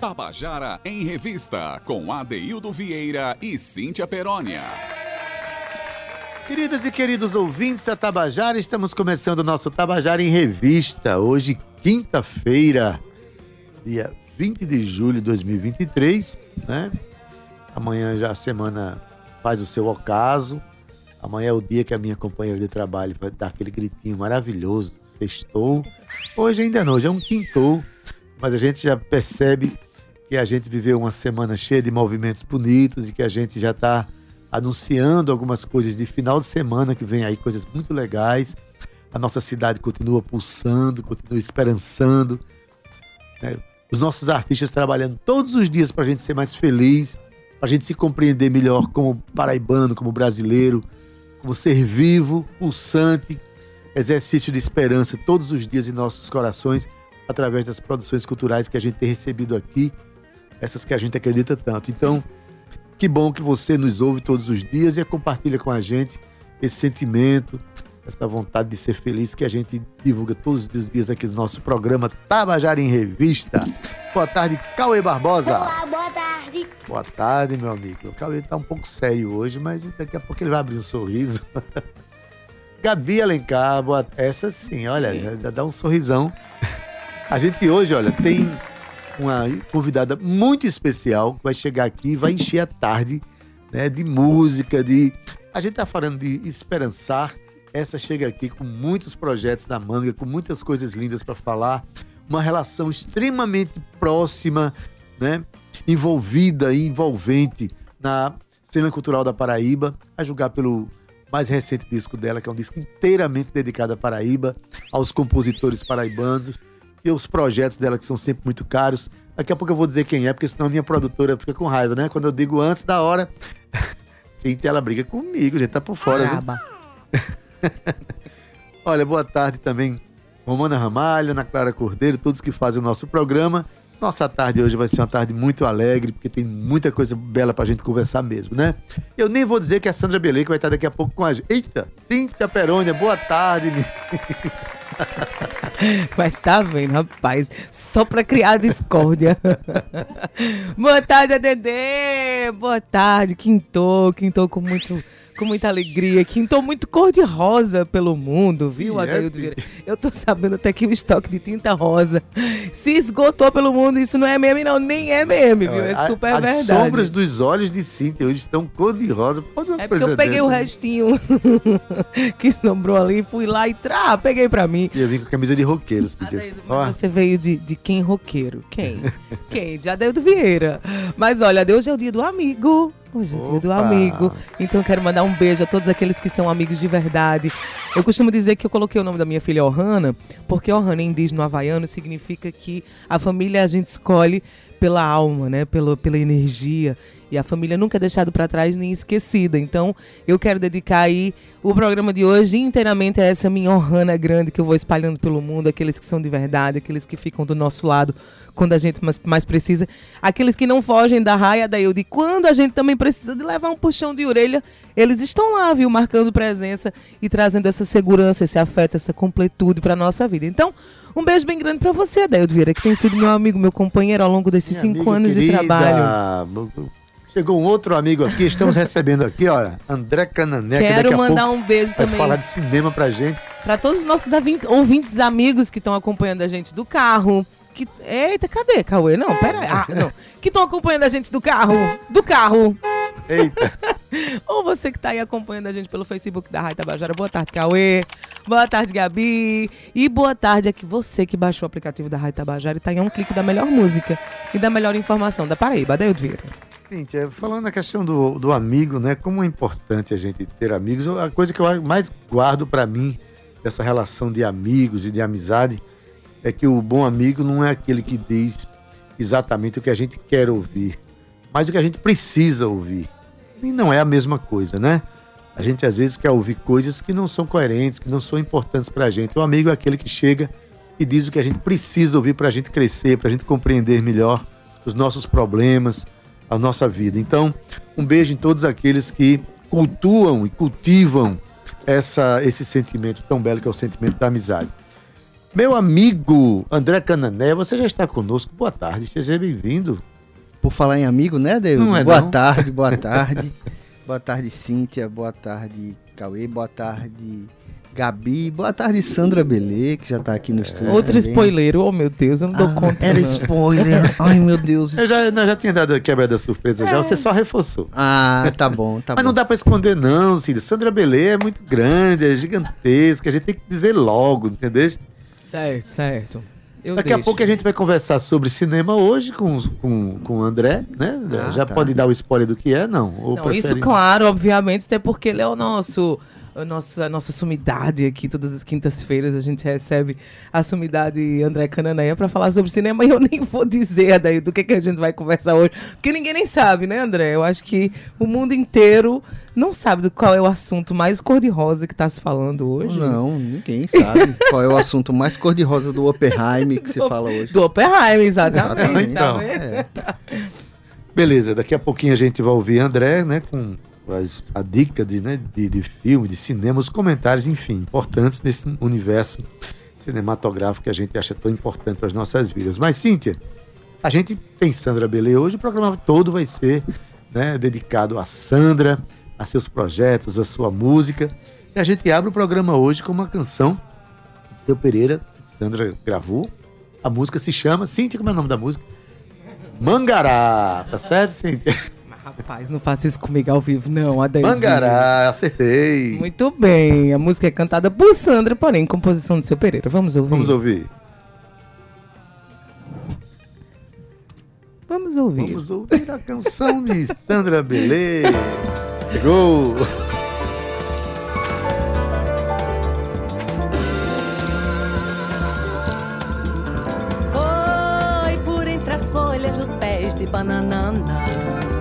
Tabajara em Revista, com Adeildo Vieira e Cíntia Perónia. Queridas e queridos ouvintes da Tabajara, estamos começando o nosso Tabajara em Revista. Hoje, quinta-feira, dia 20 de julho de 2023, né? Amanhã já a semana faz o seu ocaso. Amanhã é o dia que a minha companheira de trabalho vai dar aquele gritinho maravilhoso, sextou. Hoje ainda não, hoje é um quintou, mas a gente já percebe que a gente viveu uma semana cheia de movimentos bonitos e que a gente já está anunciando algumas coisas de final de semana que vem aí, coisas muito legais. A nossa cidade continua pulsando, continua esperançando. Né? Os nossos artistas trabalhando todos os dias para a gente ser mais feliz, para a gente se compreender melhor como paraibano, como brasileiro, como ser vivo, pulsante, exercício de esperança todos os dias em nossos corações, através das produções culturais que a gente tem recebido aqui, essas que a gente acredita tanto. Então, que bom que você nos ouve todos os dias e compartilha com a gente esse sentimento, essa vontade de ser feliz que a gente divulga todos os dias aqui no nosso programa Tabajara em Revista. Boa tarde, Cauê Barbosa. Olá, boa tarde. Boa tarde, meu amigo. O Cauê tá um pouco sério hoje, mas daqui a pouco ele vai abrir um sorriso. Gabi Alencar, boa... essa sim, olha, já, já dá um sorrisão. A gente hoje, olha, tem uma convidada muito especial que vai chegar aqui e vai encher a tarde né, de música, de. A gente tá falando de esperançar. Essa chega aqui com muitos projetos na manga, com muitas coisas lindas para falar, uma relação extremamente próxima, né, envolvida e envolvente na cena cultural da Paraíba, a julgar pelo mais recente disco dela, que é um disco inteiramente dedicado à Paraíba, aos compositores paraibanos e os projetos dela que são sempre muito caros. Daqui a pouco eu vou dizer quem é, porque senão a minha produtora fica com raiva, né? Quando eu digo antes da hora, Cintia, ela briga comigo, gente, tá por fora. Olha, boa tarde também, Romana Ramalho, Ana Clara Cordeiro, todos que fazem o nosso programa. Nossa tarde hoje vai ser uma tarde muito alegre, porque tem muita coisa bela pra gente conversar mesmo, né? Eu nem vou dizer que a Sandra Belê que vai estar daqui a pouco com a gente. Eita, Cíntia Perônia, boa tarde. Mas tá vendo, rapaz? Só pra criar discórdia. Boa tarde, ADD! Boa tarde, Quintou. Quintou com muito com muita alegria. Quintou muito cor-de-rosa pelo mundo, viu, Yes. Adaildo Vieira? Eu tô sabendo até que o estoque de tinta rosa se esgotou pelo mundo. Isso não é meme, não. Nem é meme, viu? É A- super As verdade. sombras dos olhos de Cíntia hoje estão cor-de-rosa. Pode uma É porque eu peguei o dessa, né? restinho que sobrou ali, fui lá e trá, peguei pra mim. E eu vim com camisa de roqueiro, Cíntia. Adaildo, Ó, mas você veio de, de quem roqueiro? Quem? quem? De Adeildo Vieira. Mas olha, hoje é o dia do amigo. Hoje é dia do amigo. Então eu quero mandar um beijo a todos aqueles que são amigos de verdade. Eu costumo dizer que eu coloquei o nome da minha filha Ohana, porque Ohana em indígena havaiano significa que a família a gente escolhe pela alma, né? Pela, pela energia. E a família nunca é deixada para trás nem esquecida. Então, eu quero dedicar aí o programa de hoje inteiramente a essa minha Ohana grande que eu vou espalhando pelo mundo, aqueles que são de verdade, aqueles que ficam do nosso lado quando a gente mais, mais precisa, aqueles que não fogem da raia da eu de quando a gente também precisa de levar um puxão de orelha, eles estão lá, viu, marcando presença e trazendo essa segurança, esse afeto, essa completude para nossa vida. Então, um beijo bem grande para você, Adeildo Vieira, que tem sido meu amigo, meu companheiro ao longo desses minha cinco anos de querida. trabalho. Chegou um outro amigo aqui, estamos recebendo aqui, olha, André Cananeca. Quero mandar um beijo também falar de cinema pra gente. para todos os nossos ouvintes amigos que estão acompanhando a gente do carro. Que... Eita, cadê, Cauê? Não, pera aí. Ah, não. Que estão acompanhando a gente do carro. Do carro. Eita, Ou você que está aí acompanhando a gente pelo Facebook da Rádio Tabajara. Boa tarde, Cauê. Boa tarde, Gabi. E boa tarde aqui você que baixou o aplicativo da Rádio Tabajara e está em um clique da melhor música e da melhor informação da Paraíba. Adeildo Vieira. Cíntia, falando na questão do, do amigo, né? Como é importante a gente ter amigos. A coisa que eu mais guardo pra mim dessa relação de amigos e de amizade é que o bom amigo não é aquele que diz exatamente o que a gente quer ouvir, mas o que a gente precisa ouvir. E não é a mesma coisa, né? A gente às vezes quer ouvir coisas que não são coerentes, que não são importantes pra gente. O amigo é aquele que chega e diz o que a gente precisa ouvir pra gente crescer, pra gente compreender melhor os nossos problemas, a nossa vida. Então, um beijo em todos aqueles que cultuam e cultivam essa, esse sentimento tão belo que é o sentimento da amizade. Meu amigo André Canané, você já está conosco. Boa tarde, seja bem-vindo. Por falar em amigo, né? Não é boa não. tarde, boa tarde. boa tarde, Cíntia. Boa tarde, Cauê. Boa tarde, Gabi. Boa tarde, Sandra Belê, que já tá aqui no estúdio. Outro também. spoiler, oh meu Deus, eu não dou Ah, conta. Era não. spoiler. Ai, meu Deus. Eu já, nós já tinha dado a quebra da surpresa já, você só reforçou. Ah, tá bom, tá Mas bom. não dá pra esconder, não, Cid. Sandra Belê é muito grande, é gigantesca. A gente tem que dizer logo, entendeu? Certo, certo. Eu Daqui a deixo. pouco a gente vai conversar sobre cinema hoje com, com, com o André, né? Ah, já tá. pode dar o spoiler do que é, não? Ou Não, isso claro, obviamente, até porque ele é o nosso. A nossa, a nossa sumidade aqui, todas as quintas-feiras a gente recebe a sumidade André Cananeia para falar sobre cinema e eu nem vou dizer daí do que, que a gente vai conversar hoje, porque ninguém nem sabe, né, André? Eu acho que o mundo inteiro não sabe do qual é o assunto mais cor-de-rosa que tá se falando hoje. Não, ninguém sabe qual é o assunto mais cor-de-rosa do Oppenheim que se fala hoje. Do Oppenheimer, exatamente. Exatamente. tá Então. É. Beleza, daqui a pouquinho a gente vai ouvir André, né? Com as- a dica de, né, de, de filme, de cinema, os comentários, enfim, importantes nesse universo cinematográfico que a gente acha tão importante para as nossas vidas. Mas, Cíntia, a gente tem Sandra Belê hoje, o programa todo vai ser né, dedicado a Sandra, a seus projetos, a sua música. E a gente abre o programa hoje com uma canção de seu Pereira, Sandra gravou. A música se chama. Cíntia, como é o nome da música? Mangará, tá certo, Cíntia? Rapaz, não faça isso comigo ao vivo, não, Adair. Mangará, acertei. Muito bem, a música é cantada por Sandra, porém, composição do seu Pereira. Vamos ouvir. Vamos ouvir. Vamos ouvir. Vamos ouvir a canção de Sandra Belê. Chegou. Foi por entre as folhas dos pés de bananana.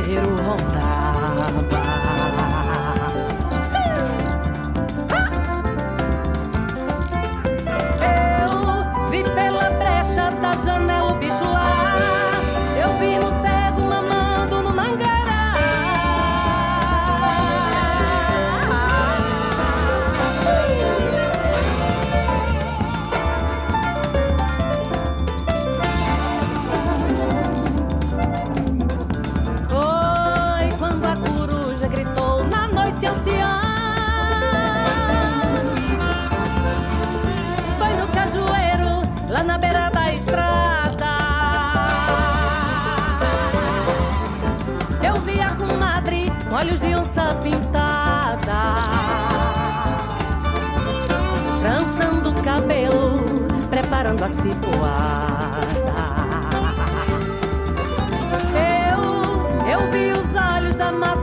Terreiro rondava olhos de onça pintada. Trançando o cabelo, preparando a cipoada. Eu, eu vi os olhos da mata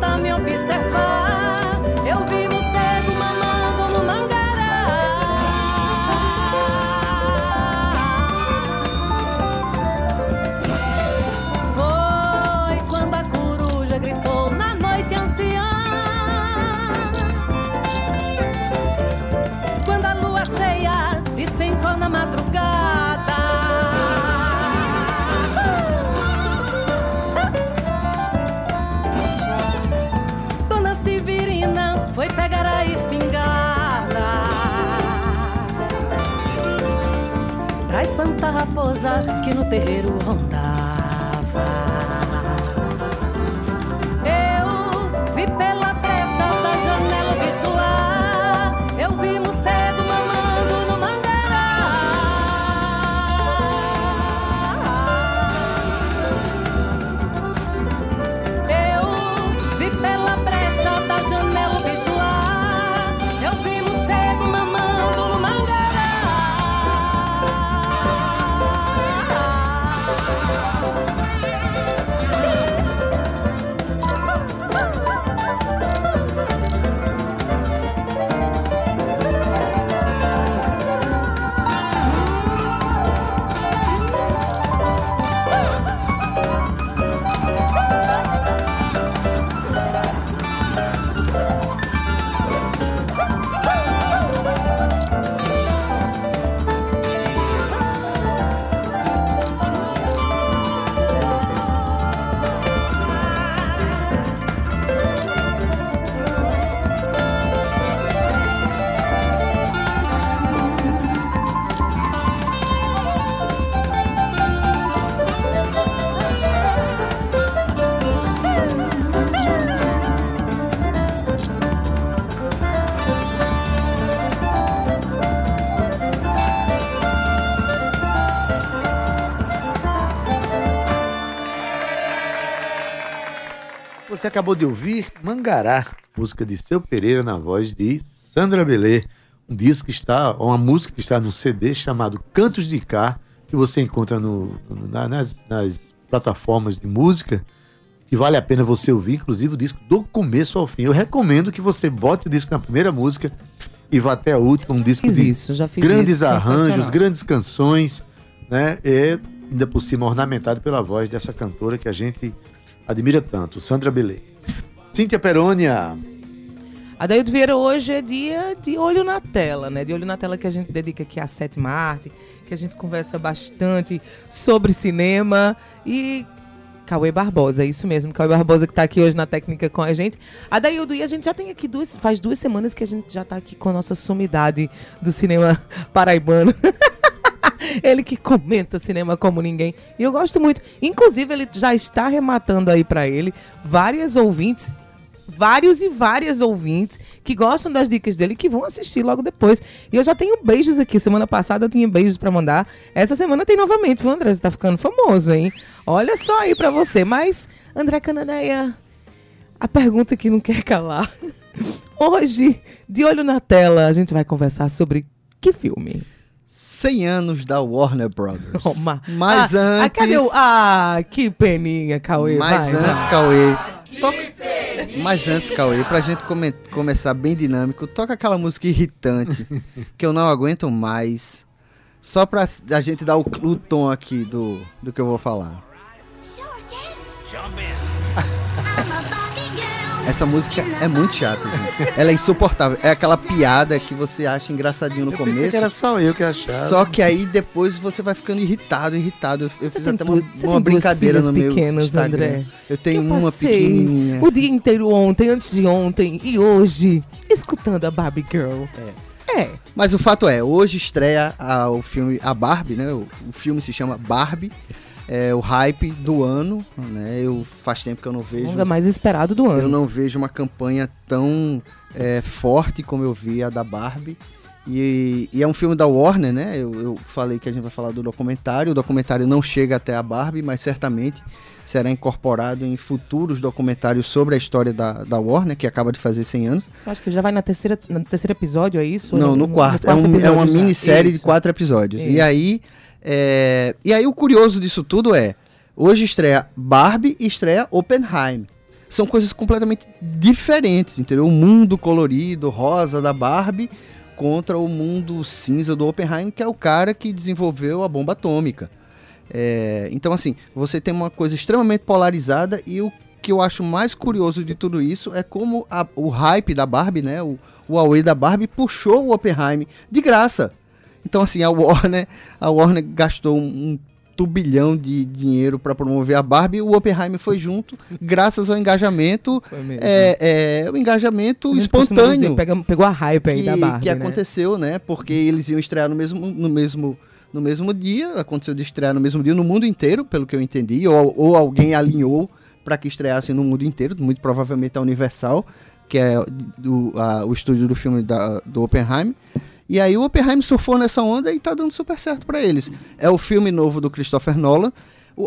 que no terreiro rondava você acabou de ouvir Mangará, música de Seu Pereira na voz de Sandra Belê. Um disco que está, uma música que está no CD chamado Cantos de Cá, que você encontra no, na- nas, nas plataformas de música, que vale a pena você ouvir, inclusive o disco do começo ao fim. Eu recomendo que você bote o disco na primeira música e vá até a última, um disco de isso, já fiz grandes isso. arranjos, grandes canções, né? E ainda por cima ornamentado pela voz dessa cantora que a gente admira tanto, Sandra Belê. Cíntia Perônia, Adaildo Vieira hoje é dia de olho na tela, né? De olho na tela que a gente dedica aqui à sétima arte, que a gente conversa bastante sobre cinema e Cauê Barbosa, é isso mesmo, Cauê Barbosa que tá aqui hoje na técnica com a gente. Adaildo, e a gente já tem aqui duas, faz duas semanas que a gente já tá aqui com a nossa sumidade do cinema paraibano. ele que comenta cinema como ninguém. E eu gosto muito. Inclusive, ele já está arrematando aí pra ele várias ouvintes vários e várias ouvintes que gostam das dicas dele que vão assistir logo depois. E eu já tenho beijos aqui. Semana passada eu tinha beijos pra mandar. Essa semana tem novamente, viu, André? Você tá ficando famoso, hein? Olha só aí pra você. Mas, André Cananeia, a pergunta que não quer calar. Hoje, de olho na tela, a gente vai conversar sobre que filme? 100 anos da Warner Brothers. Oh, ma- Mas ah, antes. Ah, cadê o... Ah, que peninha, Cauê. Mas vai, vai. antes, Cauê. Toca... Mas antes, Cauê, pra gente come- começar bem dinâmico, toca aquela música irritante que eu não aguento mais. Só pra a gente dar o, o tom aqui do, do que eu vou falar. Essa música é muito chata, gente. Ela é insuportável. É aquela piada que você acha engraçadinho no eu começo. que era só eu que achava. Só que aí depois você vai ficando irritado, irritado. Eu, eu Você fiz tem até uma, você uma brincadeira no meu pequenas, Instagram. André? Eu tenho Eu uma pequenininha. O dia inteiro ontem, antes de ontem e hoje, escutando a Barbie Girl. É. Mas o fato é, hoje estreia a- o filme A Barbie, né? O, o filme se chama Barbie. É o hype do ano, né? Eu faz tempo que eu não vejo. Longa mais esperado do Eu ano. não vejo uma campanha tão é, forte como eu vi a da Barbie. E, e é um filme da Warner, né? Eu, eu falei que a gente vai falar do documentário. O documentário não chega até a Barbie, mas certamente será incorporado em futuros documentários sobre a história da, da Warner, que acaba de fazer 100 anos. Acho que já vai na terceira, no terceiro episódio, é isso? Não, no quarto. é, um- é uma minissérie de Isso. quatro episódios. E Isso. aí, é, e aí o curioso disso tudo é, hoje estreia Barbie e estreia Oppenheim. São coisas completamente diferentes, entendeu? O mundo colorido, rosa da Barbie contra o mundo cinza do Oppenheim, que é o cara que desenvolveu a bomba atômica. É, então, assim, você tem uma coisa extremamente polarizada e o que eu acho mais curioso de tudo isso é como a- o hype da Barbie, né? O, o Huawei da Barbie puxou o Oppenheim de graça. Então, assim, a Warner, a Warner gastou um, turbilhão de dinheiro para promover a Barbie e o Oppenheim foi junto, graças ao engajamento, mesmo. é, é, o engajamento espontâneo dizer, pegou a hype aí que, da Barbie, que né? aconteceu, né? Porque eles iam estrear no mesmo, no mesmo, no mesmo dia, aconteceu de estrear no mesmo dia no mundo inteiro, pelo que eu entendi, ou, ou alguém alinhou para que estreassem no mundo inteiro, muito provavelmente a Universal, que é do, a- o estúdio do filme da- do Oppenheim. E aí o Oppenheim surfou nessa onda e tá dando super certo para eles. É o filme novo do Christopher Nolan.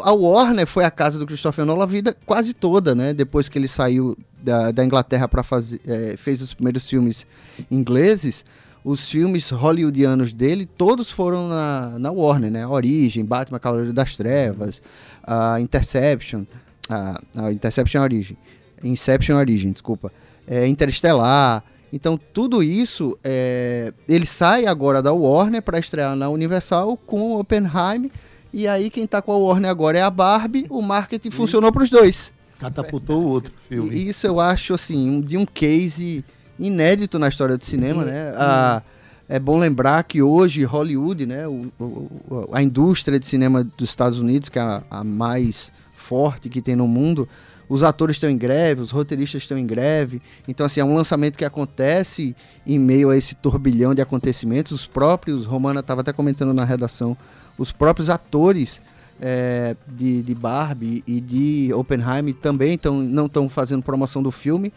A Warner foi a casa do Christopher Nolan a vida quase toda, né? Depois que ele saiu da, da Inglaterra para fazer, eh, fez os primeiros filmes ingleses, os filmes hollywoodianos dele todos foram na, na Warner, né? Origem, Batman, Cavaleiro das Trevas, a Interception, a, a Interception é Origem, Inception é Origem, desculpa, é, Interestelar. Então tudo isso, é, ele sai agora da Warner para estrear na Universal com Oppenheim. E aí quem tá com a Warner agora é a Barbie. O marketing funcionou para os dois. Catapultou o outro filme. E isso eu acho assim um- de um case inédito na história do cinema, né? A- é bom lembrar que hoje Hollywood, né, o- o- a indústria de cinema dos Estados Unidos, que é a, a mais forte que tem no mundo, os atores estão em greve, os roteiristas estão em greve. Então, assim, é um lançamento que acontece em meio a esse turbilhão de acontecimentos. Os próprios, Romana estava até comentando na redação, os próprios atores é, de, de Barbie e de Oppenheim também tão, não estão fazendo promoção do filme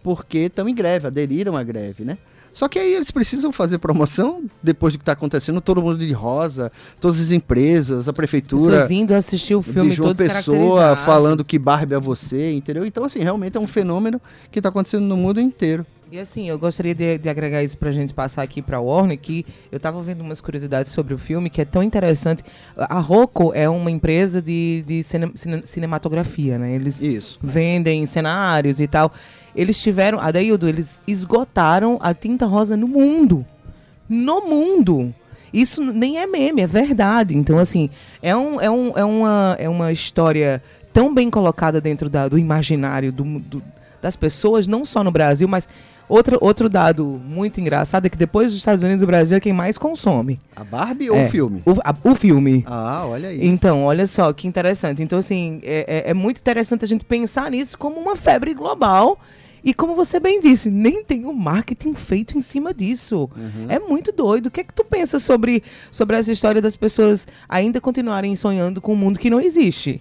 porque estão em greve, aderiram à greve, né? Só que aí eles precisam fazer promoção depois do que está acontecendo, todo mundo de rosa, todas as empresas, a prefeitura Pessoas indo assistir o filme de João todos Pessoa falando que Barbie é você, entendeu? Então, assim, realmente é um fenômeno que está acontecendo no mundo inteiro. E assim, eu gostaria de, de agregar isso pra gente passar aqui pra Warner, que eu tava vendo umas curiosidades sobre o filme, que é tão interessante. A Rocco é uma empresa de, de cine- cine- cinematografia, né? Eles Isso. vendem cenários e tal. Eles tiveram, Adaildo, eles esgotaram a tinta rosa no mundo. No mundo. Isso nem é meme, é verdade. Então, assim, é, um, é, um, é, uma, é uma história tão bem colocada dentro da- do imaginário do, do- das pessoas, não só no Brasil, mas outro, outro dado muito engraçado é que depois dos Estados Unidos, o Brasil é quem mais consome. A Barbie ou É. o filme? O, a- o filme. Ah, olha aí. Então, olha só que interessante. Então, assim, é, é- é muito interessante a gente pensar nisso como uma febre global. E como você bem disse, nem tem um marketing feito em cima disso. É muito doido. O que é que tu pensa sobre, sobre essa história das pessoas ainda continuarem sonhando com um mundo que não existe?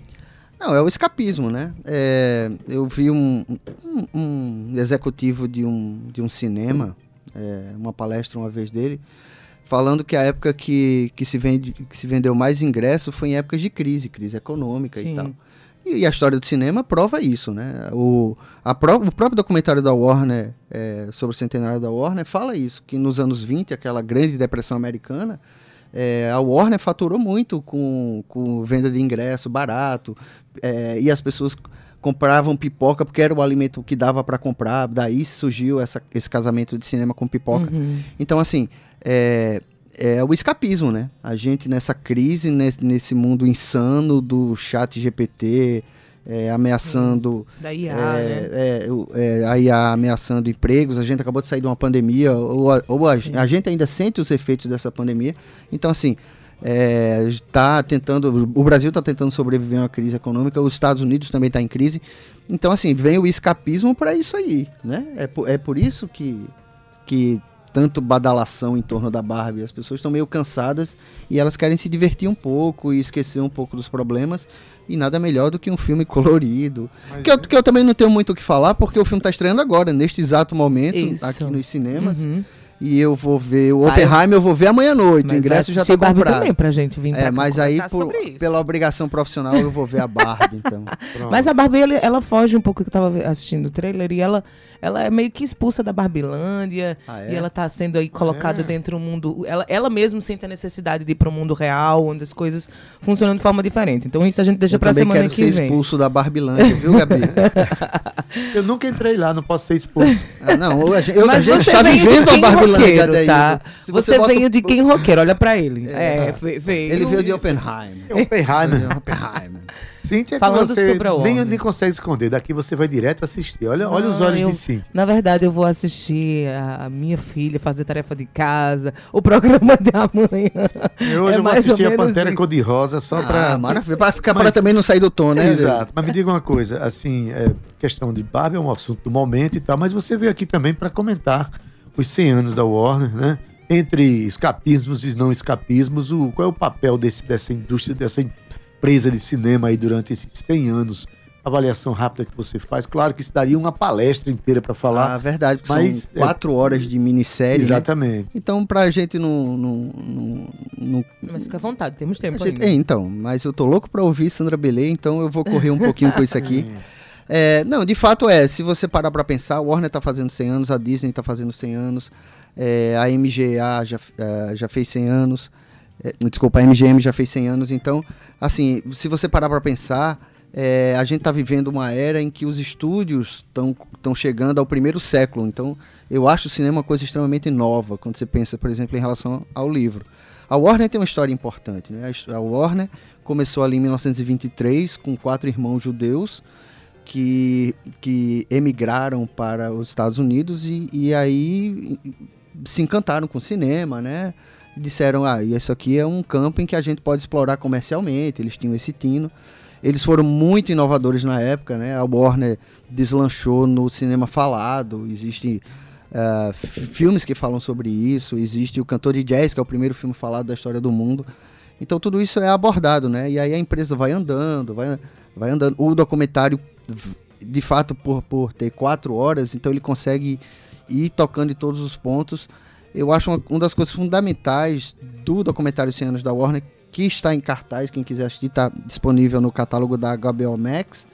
Não, é o escapismo, né? É, eu vi um, um- um executivo de um, de um cinema, é, uma palestra uma vez dele, falando que a época que, que, se vende, que se vendeu mais ingresso foi em épocas de crise, crise econômica Sim. e tal. E, a história do cinema prova isso, né? O, a pró- o próprio documentário da Warner, é, sobre o centenário da Warner, fala isso, que nos anos 20, aquela grande depressão americana, é, a Warner faturou muito com, com venda de ingresso barato, é, e as pessoas compravam pipoca porque era o alimento que dava para comprar, daí surgiu essa- esse casamento de cinema com pipoca. Uhum. Então, assim, é, é o escapismo, né? A gente nessa crise, nesse, mundo insano do chat GPT, é, ameaçando Da IA, é, né? é, é, a IA ameaçando empregos, a gente acabou de sair de uma pandemia, ou, a, ou a, a gente ainda sente os efeitos dessa pandemia. Então, assim, é, tá tentando, o Brasil está tentando sobreviver a uma crise econômica, os Estados Unidos também está em crise. Então, assim, vem o escapismo para isso aí, né? É por, é por isso que, que tanto badalação em torno da Barbie. As pessoas estão meio cansadas e elas querem se divertir um pouco e esquecer um pouco dos problemas. E nada melhor do que um filme colorido. Que eu, que eu também não tenho muito o que falar, porque o filme está estreando agora, neste exato momento, Isso. aqui nos cinemas. Uhum. E eu vou ver o eu- Oppenheimer, eu vou ver amanhã à noite. o ingresso já está Barbie comprado. também pra gente vir pra É, mas aí, por- pela obrigação profissional, eu vou ver a Barbie, então. Mas a Barbie, ela, ela foge um pouco, que eu tava assistindo o trailer, e ela, ela é meio que expulsa da Barbilândia, Ah, é? e ela tá sendo aí colocada É. dentro do mundo... Ela, ela mesma sente a necessidade de ir pro mundo real, onde as coisas funcionam de forma diferente. Então isso a gente deixa eu pra também semana quero que ser vem. expulso da Barbilândia, viu, Gabi? Eu nunca entrei lá, não posso ser expulso. Ah, não, a eu, a Mas gente você está veio de vivendo a Barbilândia roqueiro, daí. tá? Se Você, bota veio o- de quem roqueiro, olha pra ele. É. É, ve- veio... Ele veio de Oppenheimer. É Oppenheimer. Cíntia, é que Falando você sobre a nem, Warner. nem consegue esconder. Daqui você vai direto assistir. Olha, olha os olhos eu- de Cíntia. Na verdade, eu vou assistir a, minha filha fazer tarefa de casa, o programa de amanhã. Eu hoje É eu vou assistir a Pantera. Cor-de-Rosa só Ah, pra. maravilha. Pra, ficar, pra também não sair do tom, né? Exato. Mas me diga uma coisa, assim, é, questão de Barbie é um assunto do momento e tal, mas você veio aqui também para comentar os 100 anos da Warner, né? Entre escapismos e não escapismos, o, qual é o papel desse, dessa indústria, dessa empresa de cinema aí durante esses 100 anos? Avaliação rápida que você faz. Claro que isso daria uma palestra inteira para Ah, falar. verdade, porque Mas, são quatro horas de minissérie. né? Exatamente. Então, pra gente não. não, não, não- Mas fica à vontade, temos a tempo gente- ainda. é, então, mas eu tô louco pra ouvir Sandra Belê, então eu vou correr um pouquinho com isso aqui. É, não, de fato é, se você parar pra pensar, a Warner tá fazendo 100 anos, a Disney tá fazendo 100 anos, é, a MGA já, é, já fez 100 anos, é, desculpa, a MGM já fez 100 anos, então, assim, se você parar pra pensar, é, a gente tá vivendo uma era em que os estúdios estão chegando ao primeiro século, então eu acho o cinema uma coisa extremamente nova, quando você pensa, por exemplo, em relação ao livro. A Warner tem uma história importante, né? A Warner começou ali em 1923 com quatro irmãos judeus que, que emigraram para os Estados Unidos e, e aí se encantaram com o cinema, né? Disseram, ah, isso aqui é um campo em que a gente pode explorar comercialmente, eles tinham esse tino. Eles foram muito inovadores na época, né? A Warner deslanchou no cinema falado, existe f- filmes que falam sobre isso, existe o Cantor de Jazz, que é o primeiro filme falado da história do mundo. Então tudo isso é abordado, né? E aí a empresa vai andando, vai, vai andando. O documentário, de fato, por, por ter quatro horas, então ele consegue e tocando em todos os pontos. Eu acho uma, uma das coisas fundamentais do documentário 100 anos da Warner, que está em cartaz, quem quiser assistir, está disponível no catálogo da HBO Max,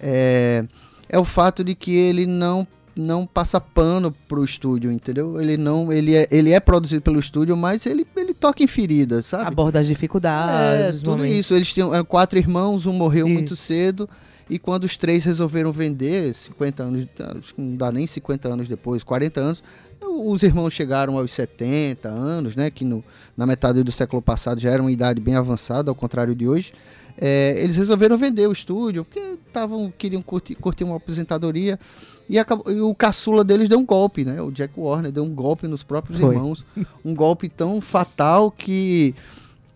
é, é o fato de que ele não não passa pano pro estúdio, entendeu? Ele não, ele é, ele é produzido pelo estúdio, mas ele, ele toca em feridas, sabe? Aborda as dificuldades. É, tudo momentos. isso. Eles tinham eram quatro irmãos, um morreu muito Isso. cedo. E quando os três resolveram vender, 50 anos, acho que não dá nem 50 anos depois, 40 anos, os irmãos chegaram aos 70 anos, né? Que no, na metade do século passado já era uma idade bem avançada, ao contrário de hoje. É, eles resolveram vender o estúdio, porque tavam, queriam curtir, curtir uma aposentadoria. E, acabou- e o caçula deles deu um golpe, né? O Jack Warner deu um golpe nos próprios Foi. irmãos. Um golpe tão fatal que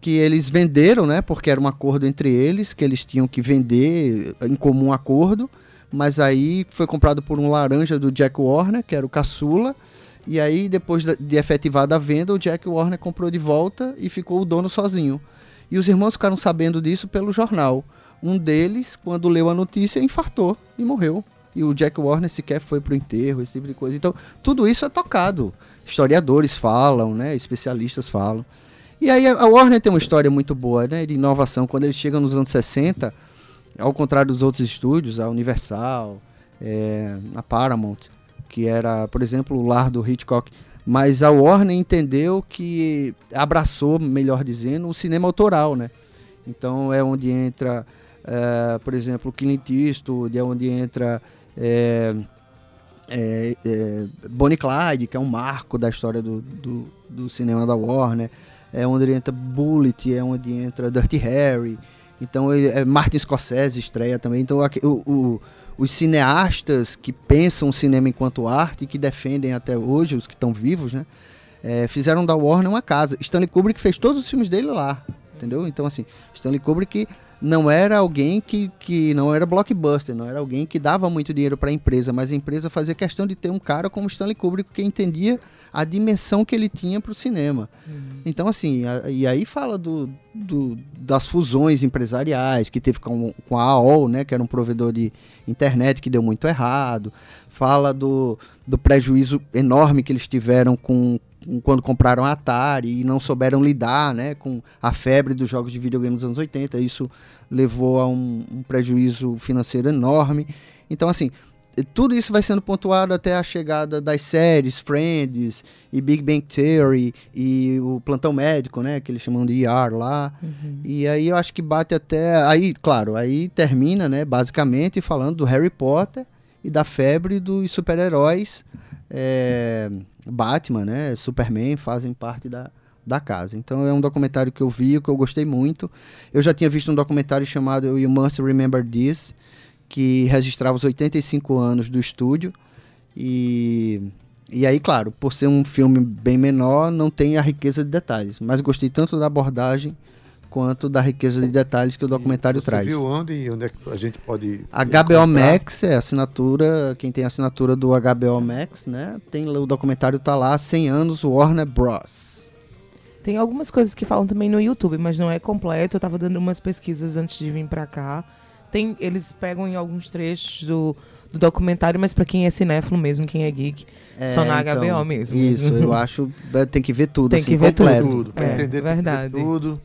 que eles venderam, né? Porque era um acordo entre eles, que eles tinham que vender em comum acordo. Mas aí foi comprado por um laranja do Jack Warner, que era o caçula. E aí, depois de efetivada a venda, o Jack Warner comprou de volta e ficou o dono sozinho. E os irmãos ficaram sabendo disso pelo jornal. Um deles, quando leu a notícia, infartou e morreu. E o Jack Warner sequer foi pro enterro, esse tipo de coisa. Então, tudo isso é tocado. Historiadores falam, né? Especialistas falam. E aí a Warner tem uma história muito boa, né, de inovação. Quando ele chega nos anos 60, ao contrário dos outros estúdios, a Universal, é, a Paramount, que era, por exemplo, o lar do Hitchcock, mas a Warner entendeu que abraçou, melhor dizendo, o cinema autoral, né? Então é onde entra, é, por exemplo, o Clint Eastwood, é onde entra é, é, é, Bonnie Clyde, que é um marco da história do, do, do cinema da Warner, é onde entra Bullet, é onde entra Dirty Harry, então ele, é, Martin Scorsese estreia também, então aque- o- o- os cineastas que pensam o cinema enquanto arte, que defendem até hoje, os que estão vivos, né, é, fizeram da Warner uma casa. Stanley Kubrick fez todos os filmes dele lá, entendeu? Então assim, Stanley Kubrick não era alguém que, que não era blockbuster, não era alguém que dava muito dinheiro para a empresa, mas a empresa fazia questão de ter um cara como Stanley Kubrick que entendia a dimensão que ele tinha para o cinema. Então, assim, a- e aí fala do, do- das fusões empresariais que teve com, com a AOL, né, que era um provedor de internet que deu muito errado. Fala do, do prejuízo enorme que eles tiveram com, com quando compraram a Atari e não souberam lidar né, com a febre dos jogos de videogame dos anos 80. Isso levou a um, um prejuízo financeiro enorme. Então, assim, tudo isso vai sendo pontuado até a chegada das séries Friends e Big Bang Theory e o Plantão Médico, né, que eles chamam de ER lá. E aí eu acho que bate até aí, claro, aí termina, né, basicamente falando do Harry Potter e da febre dos super-heróis. é, Batman, né, Superman fazem parte da da casa. Então é um documentário que eu vi, que eu gostei muito. Eu já tinha visto um documentário chamado You Must Remember This, que registrava os 85 anos do estúdio. E, e aí, claro, por ser um filme bem menor, não tem a riqueza de detalhes. Mas gostei tanto da abordagem quanto da riqueza de detalhes que o documentário Você traz. viu onde e onde é que a gente pode. HBO Max é assinatura, quem tem assinatura do HBO Max, né? Tem o documentário tá lá, 100 anos Warner Bros. Tem algumas coisas que falam também no YouTube, mas não é completo. Eu tava dando umas pesquisas antes de vir pra cá. Tem, eles pegam em alguns trechos do, do documentário, mas pra quem é cinéfilo mesmo, quem é geek, só na então, HBO mesmo. Isso, eu acho, é, tem que ver tudo, Tem assim, que ver completo. Tudo, pra É, entender tem que ver verdade. tudo.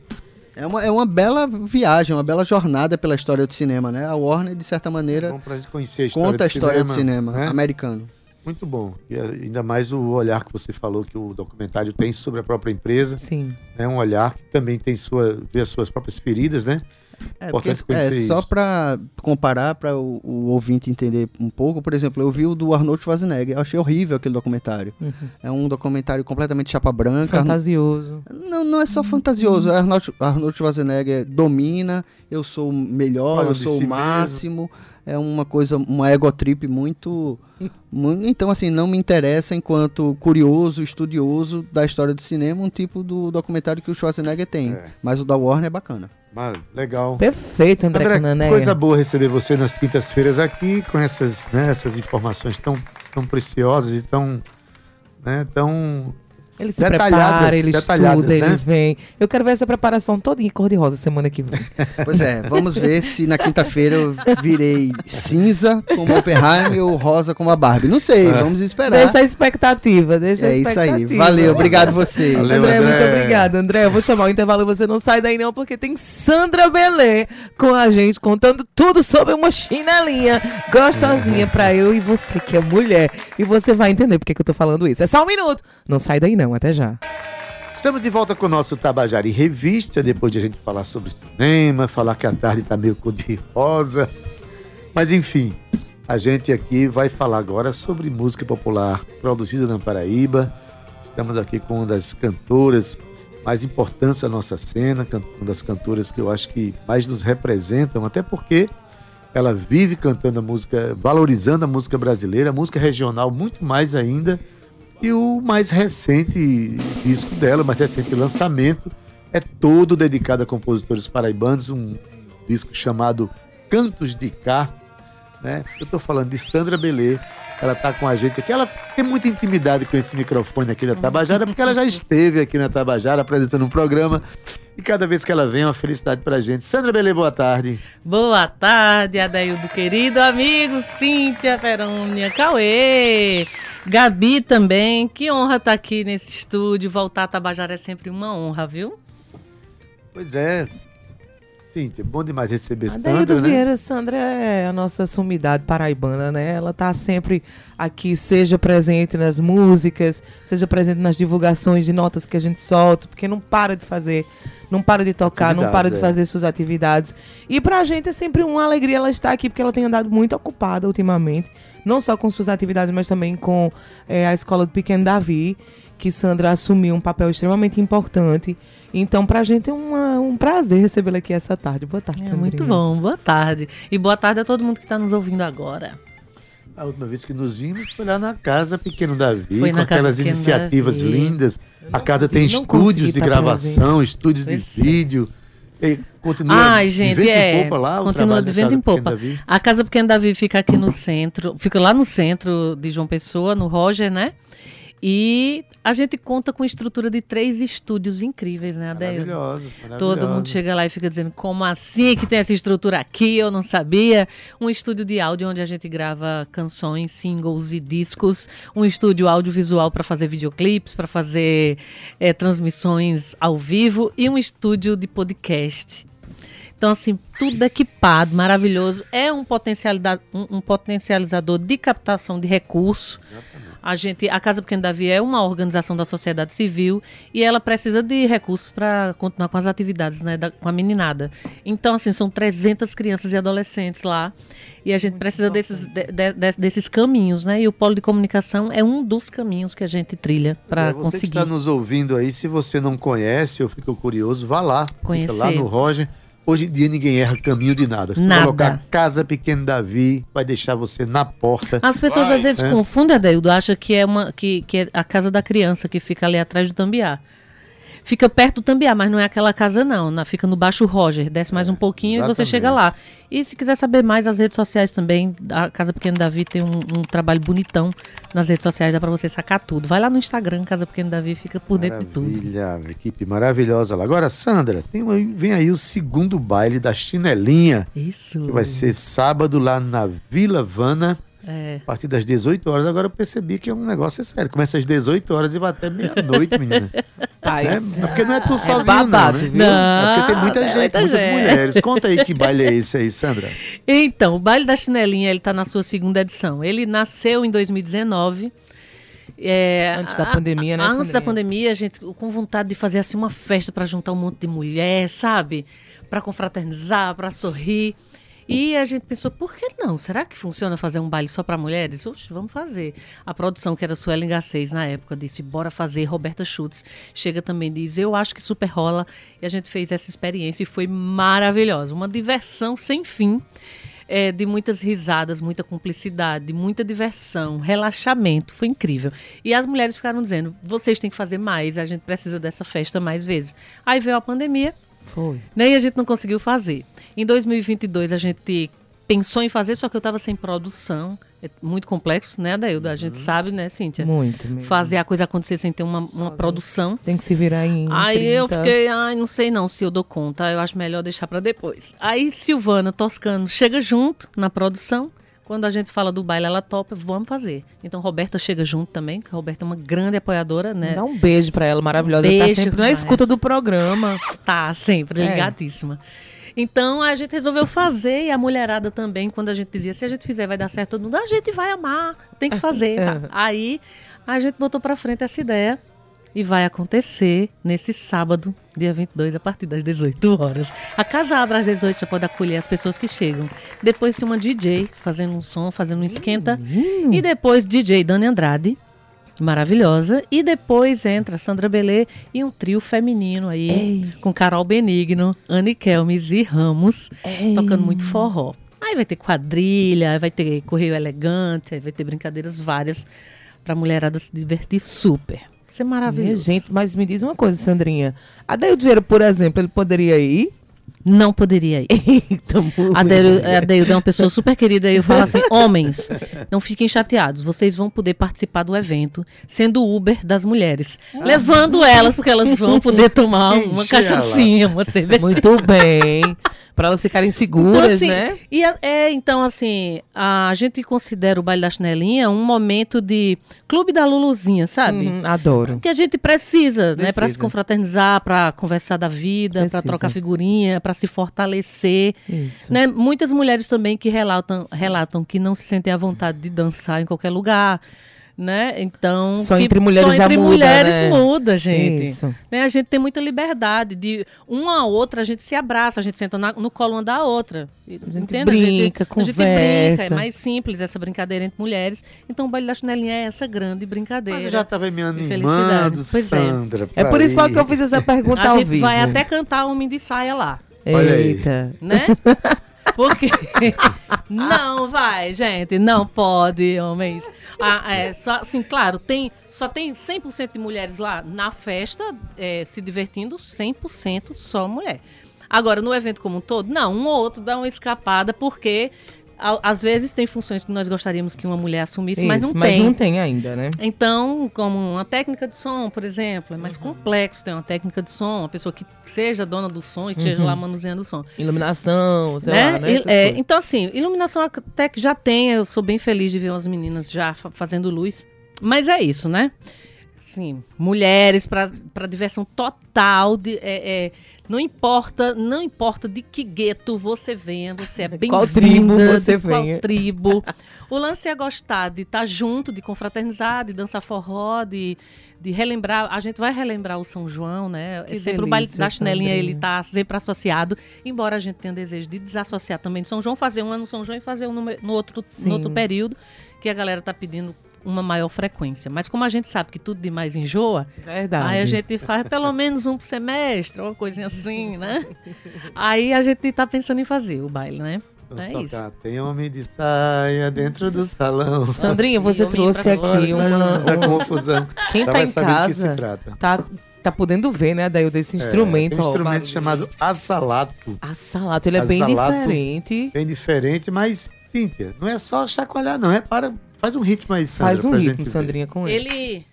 É uma, é uma bela viagem, uma bela jornada pela história do cinema, né? A Warner, de certa É maneira, conhecer a história conta a do história do cinema né? americano. Muito bom. E ainda mais o olhar que você falou que o documentário tem sobre a própria empresa. Sim. É um olhar que também tem sua, vê as suas próprias feridas, né? É, porque, é só pra comparar, pra o, o ouvinte entender um pouco, por exemplo, eu vi o do Arnold Schwarzenegger, eu achei horrível aquele documentário. Uhum. É um documentário completamente chapa branca. Fantasioso. Não, não é só fantasioso. Arnold, Arnold Schwarzenegger domina, eu sou o melhor, Fala eu sou si o máximo. É uma coisa, uma ego trip muito, mu- Então, assim, não me interessa enquanto curioso, estudioso da história do cinema, um tipo do documentário que o Schwarzenegger tem. É. Mas o da Warner é bacana. Legal. Perfeito, André, André, Canané. coisa boa receber você nas quintas-feiras aqui com essas, né, essas informações tão, tão preciosas e tão, né, tão Ele se prepara, ele estuda, ele né? vem. Eu quero ver essa preparação toda em cor-de-rosa semana que vem. Pois é, vamos ver se na quinta-feira eu virei cinza como Oppenheimer ou rosa como a Barbie. Não sei, vamos esperar. Deixa a expectativa, deixa a é isso aí. expectativa. Valeu, obrigado você. Valeu, André, André. muito obrigada, André. Eu vou chamar o intervalo, você não sai daí não, porque tem Sandra Belê com a gente, contando tudo sobre uma chinelinha gostosinha pra eu e você que é mulher. E você vai entender porque que eu tô falando isso. É só um minuto. Não sai daí não, até já. Estamos de volta com o nosso Tabajara em Revista, depois de a gente falar sobre cinema, falar que a tarde está meio cor-de-rosa. Mas enfim, a gente aqui vai falar agora sobre música popular produzida na Paraíba. Estamos aqui com uma das cantoras mais importantes da nossa cena, uma das cantoras que eu acho que mais nos representam, até porque ela vive cantando a música, valorizando a música brasileira, a música regional muito mais ainda. E o mais recente disco dela, o mais recente lançamento, é todo dedicado a compositores paraibanos, um disco chamado Cantos de Cá. Né? Eu estou falando de Sandra Belê, ela está com a gente aqui. Ela tem muita intimidade com esse microfone aqui da Tabajara, porque ela já esteve aqui na Tabajara apresentando um programa. E cada vez que ela vem é uma felicidade pra gente. Sandra Belê, boa tarde. Boa tarde, Adaildo querido amigo, Cíntia, Verônia, Cauê, Gabi também. Que honra estar aqui nesse estúdio. Voltar a Tabajara é sempre uma honra, viu? Pois é, Cíntia, bom demais receber Sandra, Adaildo né? Vieira, Sandra é a nossa sumidade paraibana, né? Ela tá sempre aqui, seja presente nas músicas, seja presente nas divulgações de notas que a gente solta, porque não para de fazer, não para de tocar, não para de é. fazer suas atividades. E pra gente é sempre uma alegria ela estar aqui, porque ela tem andado muito ocupada ultimamente, não só com suas atividades, mas também com eh, a escola do Pequeno Davi, que Sandra assumiu um papel extremamente importante. Então, pra gente é uma- um prazer recebê-la aqui essa tarde. Boa tarde, É Sandrinha. muito bom. Boa tarde. E boa tarde a todo mundo que está nos ouvindo agora. A última vez que nos vimos foi lá na Casa Pequeno Davi, Foi com aquelas Pequeno iniciativas Davi. lindas. A casa tem estúdios de gravação, estúdios de é. vídeo. E continua Ai, de gente, vento é. em popa lá, o continua de vento Casa em Pequeno popa. A Casa Pequena Davi fica aqui no centro, fica lá no centro de João Pessoa, no Roger, né? E a gente conta com estrutura de três estúdios incríveis, né, Adeildo? Maravilhoso, Todo mundo maravilhoso. chega lá e fica dizendo como assim que tem essa estrutura aqui? Eu não sabia. Um estúdio de áudio onde a gente grava canções, singles e discos. Um estúdio audiovisual para fazer videoclipes, para fazer eh, transmissões ao vivo e um estúdio de podcast. Então, assim, tudo equipado, maravilhoso. É um, um- um potencializador de captação de recursos. A gente, a Casa Pequena Davi é uma organização da sociedade civil e ela precisa de recursos para continuar com as atividades, né, da- com a meninada. Então, assim, são 300 crianças e adolescentes lá e a gente precisa desses, de- de- de- desses caminhos, né? E o polo de comunicação é um dos caminhos que a gente trilha para É, você conseguir. está nos ouvindo aí, se você não conhece ou ficou curioso, vá lá. Conhecer. lá no Roger. Hoje em dia ninguém erra caminho de nada. Nada. Colocar Casa Pequeno Davi, vai deixar você na porta. As pessoas Vai, às vezes né? confundem, Adeildo, acham que é, uma, que, que é a casa da criança que fica ali atrás do Tambiá. Fica perto do Tambiá, mas não é aquela casa não, na, fica no Baixo Roger, desce mais um pouquinho e você exatamente. chega lá. E se quiser saber mais, as redes sociais também, a Casa Pequena Davi tem um, um trabalho bonitão nas redes sociais, dá pra você sacar tudo. Vai lá no Instagram, Casa Pequena Davi, fica por dentro de tudo. Maravilha, equipe maravilhosa lá. Agora, Sandra, tem um- vem aí o segundo baile da Chinelinha, Isso. que vai ser sábado lá na Vila Vana, É. a partir das 18 horas. Agora eu percebi que é um negócio sério. Começa às 18 horas e vai até meia-noite, menina. Paz. É, é porque não é tu sozinho, babado, não, né? viu? É porque tem Não, muita tem gente, muita muitas gente. mulheres. Conta aí que baile é esse aí, Sandra. Então, o Baile da Chinelinha, ele tá na sua segunda edição. Ele nasceu em 2019. É, Antes da a- pandemia, né, a- Antes da pandemia, a gente com vontade de fazer assim uma festa para juntar um monte de mulher, sabe? Para confraternizar, para sorrir. E a gente pensou, por que não? Será que funciona fazer um baile só para mulheres? Oxe, vamos fazer. A produção, que era Suelen Gacês na época, disse, bora fazer. Roberta Schutz chega também diz, eu acho que super rola. E a gente fez essa experiência e foi maravilhosa. Uma diversão sem fim. é, de muitas risadas, muita cumplicidade, muita diversão, relaxamento. Foi incrível. E as mulheres ficaram dizendo: vocês têm que fazer mais, a gente precisa dessa festa mais vezes. Aí veio a pandemia, Foi. nem a gente não conseguiu fazer. Em 2022 a gente pensou em fazer, só que eu estava sem produção. é muito complexo, né, Adaildo? A gente sabe, né, Cíntia? Muito mesmo. Fazer a coisa acontecer sem ter uma, uma produção. Tem que se virar em Aí 30. eu fiquei, ai, não sei não se eu dou conta, eu acho melhor deixar pra depois. Aí Silvana Toscano chega junto na produção. Quando a gente fala do baile, ela topa, vamos fazer. Então Roberta chega junto também, que a Roberta é uma grande apoiadora, né? Dá um beijo pra ela, maravilhosa. Ela tá Beijo, sempre na escuta do programa. Tá, sempre, É. ligadíssima. Então a gente resolveu fazer, e a mulherada também, quando a gente dizia, se a gente fizer vai dar certo, todo mundo, a gente vai amar, tem que fazer. tá? Aí a gente botou pra frente essa ideia e vai acontecer nesse sábado, dia 22, a partir das 18 horas. A casa abre às 18, já pode acolher as pessoas que chegam. Depois tem uma DJ fazendo um som, fazendo um esquenta. E depois DJ Dani Andrade, maravilhosa. E depois entra Sandra Belê e um trio feminino aí, com Carol Benigno, Anne Kelmes e Ramos, tocando muito forró. Aí vai ter quadrilha, aí vai ter correio elegante, aí vai ter brincadeiras várias pra mulherada se divertir super. Isso é Minha maravilhoso. gente, mas me diz uma coisa, Sandrinha. A Daildo Vieira, por exemplo, ele poderia ir? Não poderia ir. Eita, A Deildo, a Deildo é uma pessoa super querida e eu falo assim: homens, não fiquem chateados, vocês vão poder participar do evento sendo o Uber das mulheres. Levando elas, porque elas vão poder tomar uma Enche cachaçinha, uma cerveja. Muito bem. Pra elas ficarem seguras, Então, assim, né? E a- é, então, assim, a gente considera o baile da chinelinha um momento de clube da Luluzinha, sabe? Uhum, adoro. que a gente precisa, né, para se Precisa. confraternizar, para conversar da vida, para Precisa. trocar figurinha, para se fortalecer. Isso. Né? Muitas mulheres também que relatam, relatam que não se sentem à vontade de dançar em qualquer lugar. Né? Então, Só que- entre mulheres só já entre muda, mulheres né? muda, gente. Isso. Né? A gente tem muita liberdade de uma a outra a gente se abraça, a gente senta na- no colo uma da outra. E- gente entende? brinca, a gente, a gente brinca, é conversa. mais simples essa brincadeira entre mulheres. Então o baile da chinelinha é essa grande brincadeira. Mas eu já estava me animando, é. Sandra. É pra por isso que eu fiz essa pergunta A ao gente vivo. vai até cantar Homem de Saia lá. Olha aí. Eita. né? Porque não vai, gente, não pode, homens. Ah, é, só, assim, claro, tem, só tem 100% de mulheres lá na festa, é, se divertindo, 100% só mulher. Agora, no evento como um todo, não, um ou outro dá uma escapada, porque às vezes tem funções que nós gostaríamos que uma mulher assumisse, mas não Isso, tem. Mas não tem ainda, né? Então, como uma técnica de som, por exemplo, é mais complexo ter uma técnica de som, uma pessoa que seja dona do som e que esteja lá manuseando o som. Iluminação, sei Né? lá, né? É, então, assim, iluminação até que já tem, eu sou bem feliz de ver umas meninas já fa- fazendo luz. Mas é isso, né? Assim, mulheres para diversão total. De, é, é, não importa, não importa de que gueto você venha, você é bem Qual tribo você qual venha. tribo. O lance é gostar de estar junto, de confraternizar, de dançar forró, de, de relembrar. A gente vai relembrar o São João, né? Que É sempre o baile delícia, da chinelinha, Sandrinha. ele tá sempre associado, embora a gente tenha desejo de desassociar também de São João, fazer um ano no São João e fazer um no, no outro, Sim. no outro período, que a galera tá pedindo uma maior frequência. Mas como a gente sabe que tudo demais enjoa, Verdade. aí a gente faz pelo menos um por semestre, uma coisinha assim, né? Aí a gente tá pensando em fazer o baile, né? Vamos é tocar. isso. Tem homem de saia dentro do salão. Sandrinha, você E trouxe aqui fora. uma. Uma- confusão. Quem tá em que casa trata. tá, tá podendo ver, né, Daí desse instrumento. É, tem um ó, instrumento o chamado assalato. Assalato, ele é bem Assalato. diferente. Bem diferente, mas, Cíntia, não é só chacoalhar, não. É para. Faz um ritmo aí, Sandra. Faz um pra ritmo, gente ver. Sandrinha, com ele. Ele.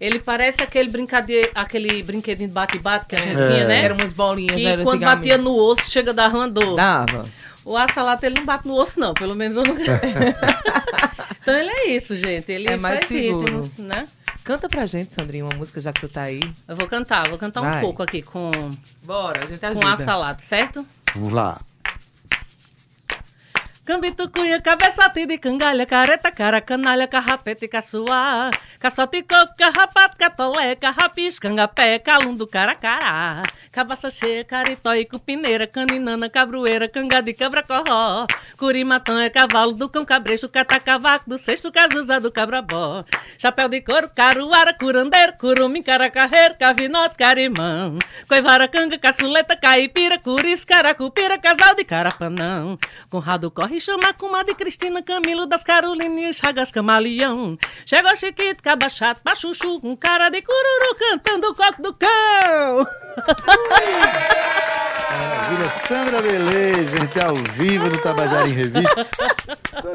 Ele parece aquele, brincade... aquele brinquedinho de bate-bate que a gente É. tinha, né? Era umas bolinhas, Que né, quando batia no osso, chega da dor. Dava. O assalato, ele não bate no osso, não. Pelo menos eu não. então ele é isso, gente. Ele É mais faz seguro. ritmos, né? Canta pra gente, Sandrinha, uma música já que tu tá aí. Eu vou cantar, vou cantar um Vai. pouco aqui com, Bora, a gente ajuda. com assalato, certo? Vamos lá. Cambito, cunha, cabeça, de cangalha, careta, cara, canalha, carrapete, caçoar. Caçote, coco, carrapato, catolé, carrapicho, cangapé, calundo, caracará. Cabaça cheia, caritó e cupineira, caninana, cabroeira, canga de cabra-corró. Curimatã é cavalo do cão cabrecho, catacavaco do sexto cazuza do cabrabó. Chapéu de couro, caruara, curandeiro, curumim, caracarreiro, cavinote, carimão. Coivara, canga, caçuleta, caipira, curis, caracupira, casal de carapanão. Conrado corre, chama comadre Cristina, Camilo das Carolininhas, Chagas, Camaleão. Chegou Chiquito, cabachato, bachuchu, com cara de cururu, cantando o coco do cão. maravilha. Sandra Belê, gente, ao vivo no Tabajara em Revista.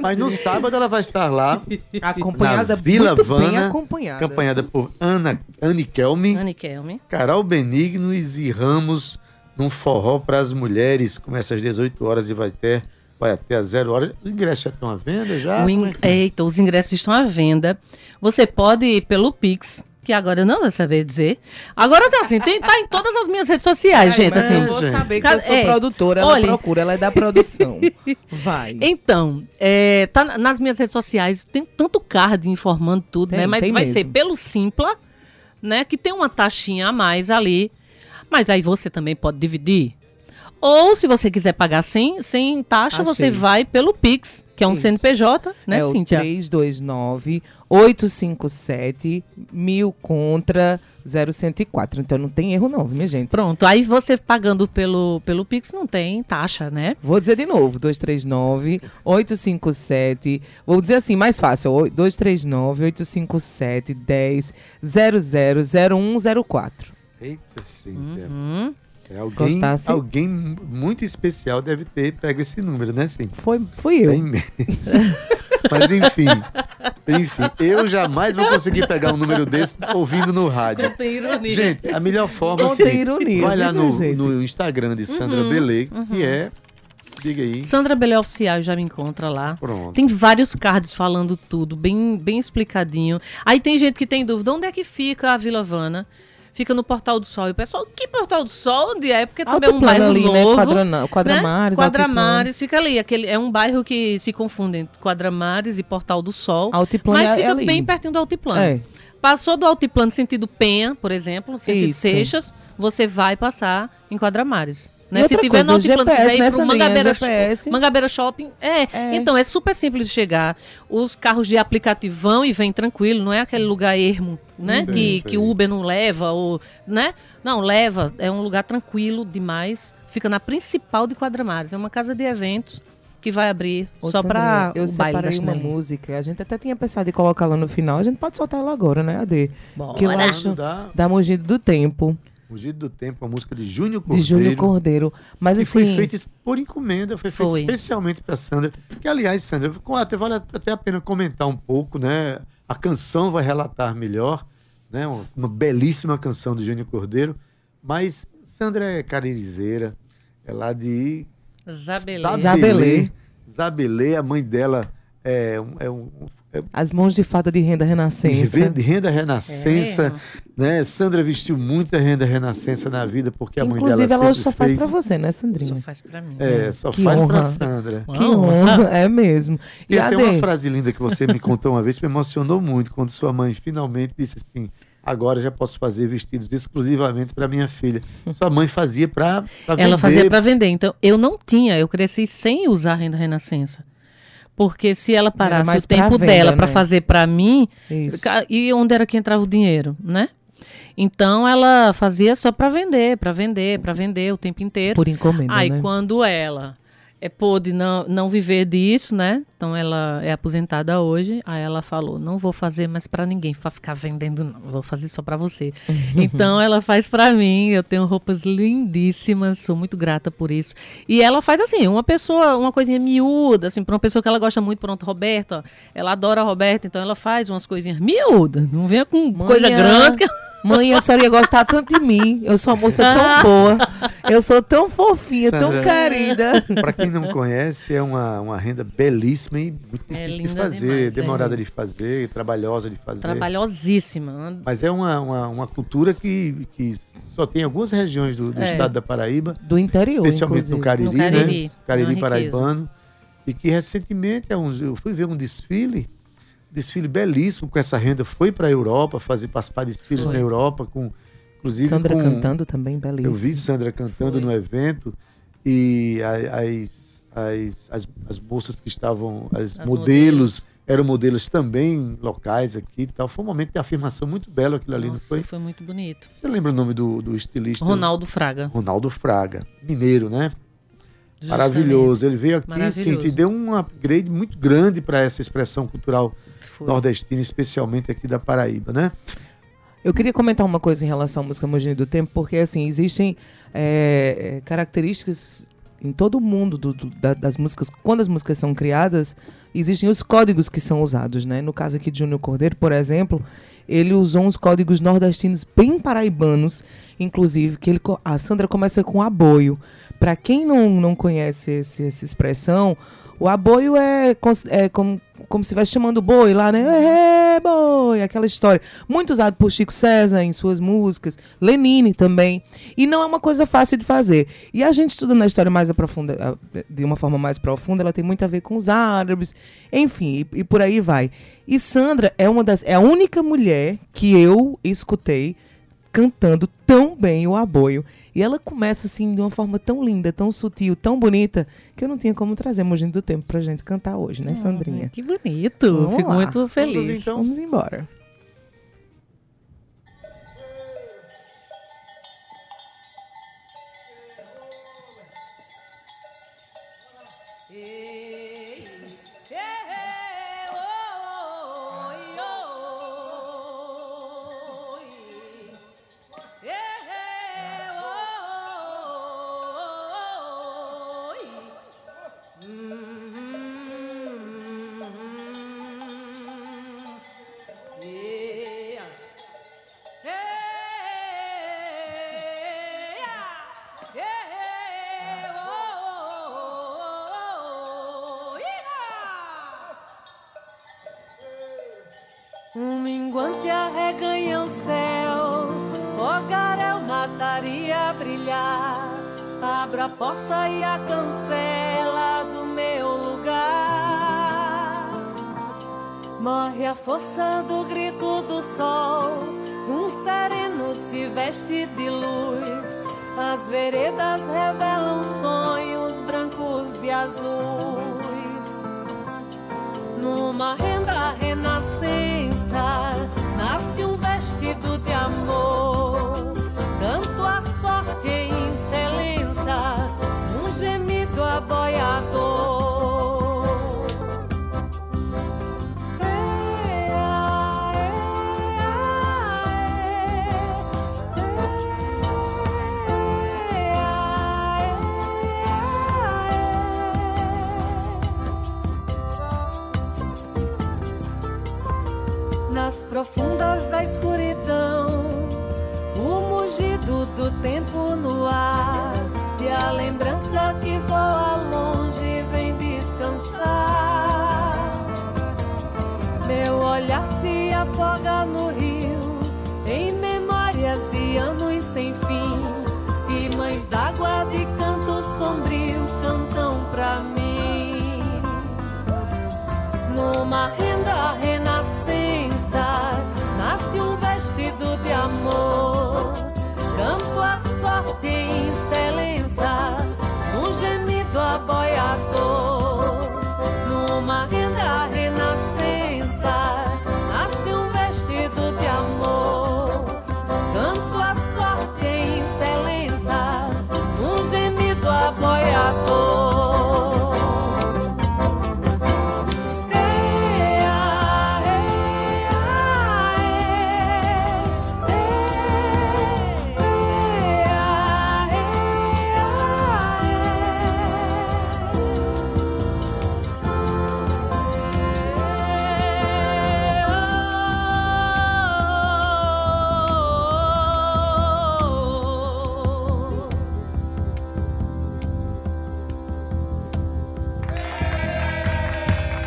Mas no sábado ela vai estar lá, Acompanhada, na Vila muito bem Vana, acompanhada. acompanhada por Ana, Anne Kelme, Anne Kelme. Carol Benignos e Ramos, num forró para as mulheres. Começa às 18 horas e vai ter, vai até às 0 horas. Os ingressos já estão à venda já? O in- é que- Eita, os ingressos estão à venda. Você pode ir pelo Pix, que agora eu não vou saber dizer. Agora tá assim, tem, tá em todas as minhas redes sociais, gente. Assim. Eu vou saber que eu sou é, produtora, ela olha- procura, ela é da produção. Vai. Então, é, tá na- nas minhas redes sociais, tem tanto card informando tudo, Tem, né? Mas vai mesmo. ser pelo Simpla, né? Que tem uma taxinha a mais ali. Mas aí você também pode dividir. Ou se você quiser pagar sem, sem taxa, Achei. você vai pelo Pix, que é um Isso. CNPJ, né, é o Cíntia? 329-857 mil contra 0104. Então não tem erro não, minha gente. Pronto, aí você pagando pelo, pelo Pix não tem taxa, né? Vou dizer de novo, 239-857. Vou dizer assim, mais fácil, ó, 239-857-10-000104. Eita, Cíntia. Hum, É alguém, Gostasse? alguém muito especial deve ter pego esse número, né, Cíntia? Foi, fui eu. É imenso. Mas enfim, enfim, eu jamais vou conseguir pegar um número desse ouvindo no rádio. tem ironia. Gente, a melhor forma é tem seguinte, ironia, vai lá no, no Instagram de Sandra Uhum, Belê, que é, diga aí, Sandra Belé Oficial já me encontra lá. pronto. Tem vários cards falando tudo, bem, bem explicadinho. Aí tem gente que tem dúvida, onde é que fica a Vila Vana? Fica no Portal do Sol. E o pessoal, que Portal do Sol? Onde é? Porque também é um bairro ali, né? novo. Quadrana- Quadramares, né? Quadramares, fica ali. Aquele, é um bairro que se confunde entre Quadramares e Portal do Sol. Altiplano mas é fica ali. bem pertinho do Altiplano. É. Passou do Altiplano sentido Penha, por exemplo, sentido Isso. Seixas, você vai passar em Quadramares. E Né? Se outra tiver no coisa, Altiplano, GPS, quiser ir pro? Mangabeira, GPS. Mangabeira Shopping, é. É. Então, é super simples de chegar. Os carros de aplicativo vão e vêm tranquilo, não é aquele lugar ermo, né? Sim, que, sim. que o Uber não leva, ou, né? Não, leva. É um lugar tranquilo demais. Fica na principal de Quadramares. É uma casa de eventos que vai abrir Ô, só para o baile da uma música. A gente até tinha pensado em colocar lá no final. A gente pode soltar ela agora, né, Ade? Bora. Que eu acho da da Mugido do Tempo, Fugido do Tempo, a música de Júnior de Cordeiro. Júnior Cordeiro. Mas E foi assim, feita por encomenda, foi feita especialmente para Sandra. Que, aliás, Sandra, com- até vale até a pena comentar um pouco, né? A canção vai relatar melhor, né? Uma, uma belíssima canção de Júnior Cordeiro. Mas Sandra é caririzeira, é lá de Zabelê. Zabelê. Zabelê. A mãe dela é um, é um as mãos de fada de renda de renascença. renda, renda renascença, É. né? Sandra vestiu muita renda renascença na vida porque a mãe Inclusive, dela ela hoje sempre só faz fez. pra você, né, Só Sandrinha? faz pra mim. É, só Que faz pra honra. Sandra. Que honra, é mesmo. E E até uma frase linda que você me contou uma vez que me emocionou muito, quando sua mãe finalmente disse assim: agora já posso fazer vestidos exclusivamente para minha filha. Sua mãe fazia para Ela fazia para vender. Então, eu não tinha, eu cresci sem usar renda renascença. Porque se ela parasse o tempo venda, dela para né? fazer para mim, Isso. e onde era que entrava o dinheiro, né? Então ela fazia só para vender, para vender, para vender o tempo inteiro. Por encomenda, Aí né? quando ela é, pôde não, não viver disso, né? Então ela é aposentada hoje. Aí ela falou: não vou fazer mais para ninguém, para ficar vendendo, não. Vou fazer só para você. então ela faz para mim. Eu tenho roupas lindíssimas, sou muito grata por isso. E ela faz assim, uma pessoa, uma coisinha miúda, assim, para uma pessoa que ela gosta muito, pronto, Roberta. Ela adora a Roberta, então ela faz umas coisinhas miúdas. Não venha com coisa Manhã. grande que Mãe, a senhora ia gostar tanto de mim. Eu sou uma moça tão boa. Eu sou tão fofinha, tão Sandra. querida. Para quem não conhece, é uma, uma renda belíssima e muito É difícil de fazer, demais, é. demorada de fazer, trabalhosa de fazer. trabalhosíssima. Mas é uma, uma, uma cultura que, que só tem em algumas regiões do, do É. estado da Paraíba, Do interior, especialmente no inclusive. Cariri, No Cariri, né? Cariri paraibano. E que recentemente é eu fui ver um desfile, desfile belíssimo com essa renda, foi para a Europa fazer participar de desfiles Foi. na Europa, com inclusive Sandra com, cantando também, belíssimo. Eu vi Sandra cantando Foi. no evento e as, as, as, as moças que estavam, as, As modelos, eram modelos também locais aqui e tal. Foi um momento de afirmação muito belo aquilo ali, Nossa, não foi? foi muito bonito. Você lembra o nome do, do estilista? Ronaldo Fraga. Ronaldo Fraga, mineiro, né? Maravilhoso. Ele veio aqui sim, te deu um upgrade muito grande para essa expressão cultural Foi. nordestina, especialmente aqui da Paraíba, né? Eu queria comentar uma coisa em relação à música Moginho do Tempo, porque assim, existem é, é, características em todo o mundo do- do- da- das músicas. Quando as músicas são criadas, existem os códigos que são usados, né? No caso aqui de Júnior Cordeiro, por exemplo, ele usou uns códigos nordestinos bem paraibanos, inclusive, que ele, a Sandra começa com aboio. Para quem não, não conhece esse- essa expressão, o aboio é, é como, como se estivesse chamando boi lá, né? É, boi, aquela história. Muito usado por Chico César em suas músicas, Lenine também. E não é uma coisa fácil de fazer. E a gente estudando na história mais aprofunda, a- de uma forma mais profunda, ela tem muito a ver com os árabes, enfim, e, e por aí vai. E Sandra é uma das é a única mulher que eu escutei cantando tão bem o aboio. E ela começa assim de uma forma tão linda, tão sutil, tão bonita, que eu não tinha como trazer Moginho do Tempo pra gente cantar hoje, né, Sandrinha? Que bonito. Vamos Fico lá. muito Vamos feliz. então. Vamos embora.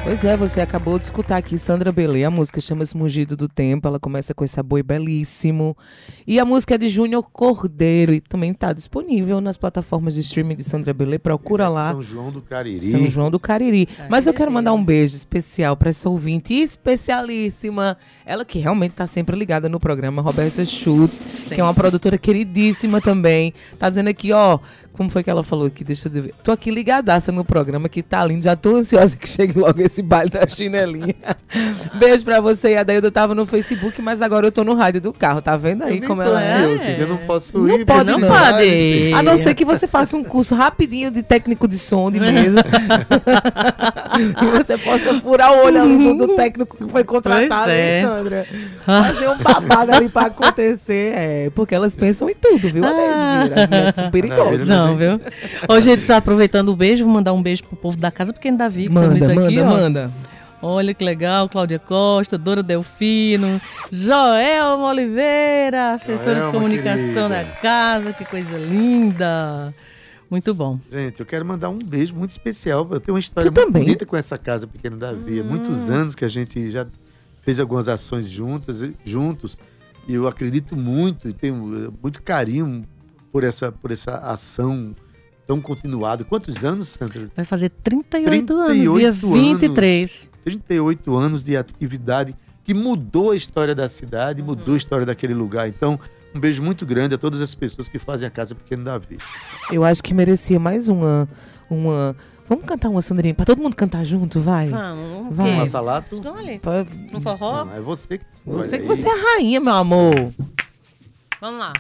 Pois é, você acabou de escutar aqui Sandra Belê, a música chama-se Mugido do Tempo, ela começa com esse boi belíssimo. E a música é de Júnior Cordeiro e também está disponível nas plataformas de streaming de Sandra Belê, procura lá. São João do Cariri. São João do Cariri. Mas eu quero mandar um beijo especial para essa ouvinte especialíssima. Ela que realmente está sempre ligada no programa, Roberta Schultz, que é uma produtora queridíssima também. Tá dizendo aqui, ó, como foi que ela falou aqui? Deixa eu ver. Tô aqui ligadaça no programa que tá lindo. Já tô ansiosa que chegue logo esse baile da chinelinha. Beijo pra você, e a Daildo tava no Facebook, mas agora eu tô no rádio do carro, tá vendo aí como ela é? Eu não posso Não ir. pode, não pode. A não ser que você faça um curso rapidinho de técnico de som de mesa. e você possa furar o olho ali do, do técnico que foi contratado, Pois é. Sandra? Fazer um babado ali pra acontecer. É, porque elas pensam em tudo, viu? Ah. As mulheres são perigosas. Não, viu? Ô, gente, só aproveitando o beijo, vou mandar um beijo pro povo da casa, pequeno Davi, que também Manda, tá manda, aqui, ó. manda. Olha que legal, Cláudia Costa, Dora Delfino, Joelma Oliveira, assessora Joelma, de comunicação da casa, que coisa linda. Muito bom. Gente, eu quero mandar um beijo muito especial. Eu tenho uma história muito bonita com essa casa Pequeno Davi. Há muitos anos que a gente já fez algumas ações juntas, juntos. E eu acredito muito e tenho eh, muito carinho por essa, por essa ação tão continuada. Quantos anos, Sandra? Vai fazer 38, 38 anos, dia 23. 38 anos de atividade que mudou a história da cidade, mudou a história daquele lugar. Então, um beijo muito grande a todas as pessoas que fazem a Casa Pequeno Davi. Eu acho que merecia mais uma. uma... Vamos cantar uma Sandrinha? Pra todo mundo cantar junto, vai? Vamos, Vai. Um assalato? Escolhe. Pra- Um forró? Não, é você que escolhe. Sei que você é a rainha, meu amor. Vamos lá.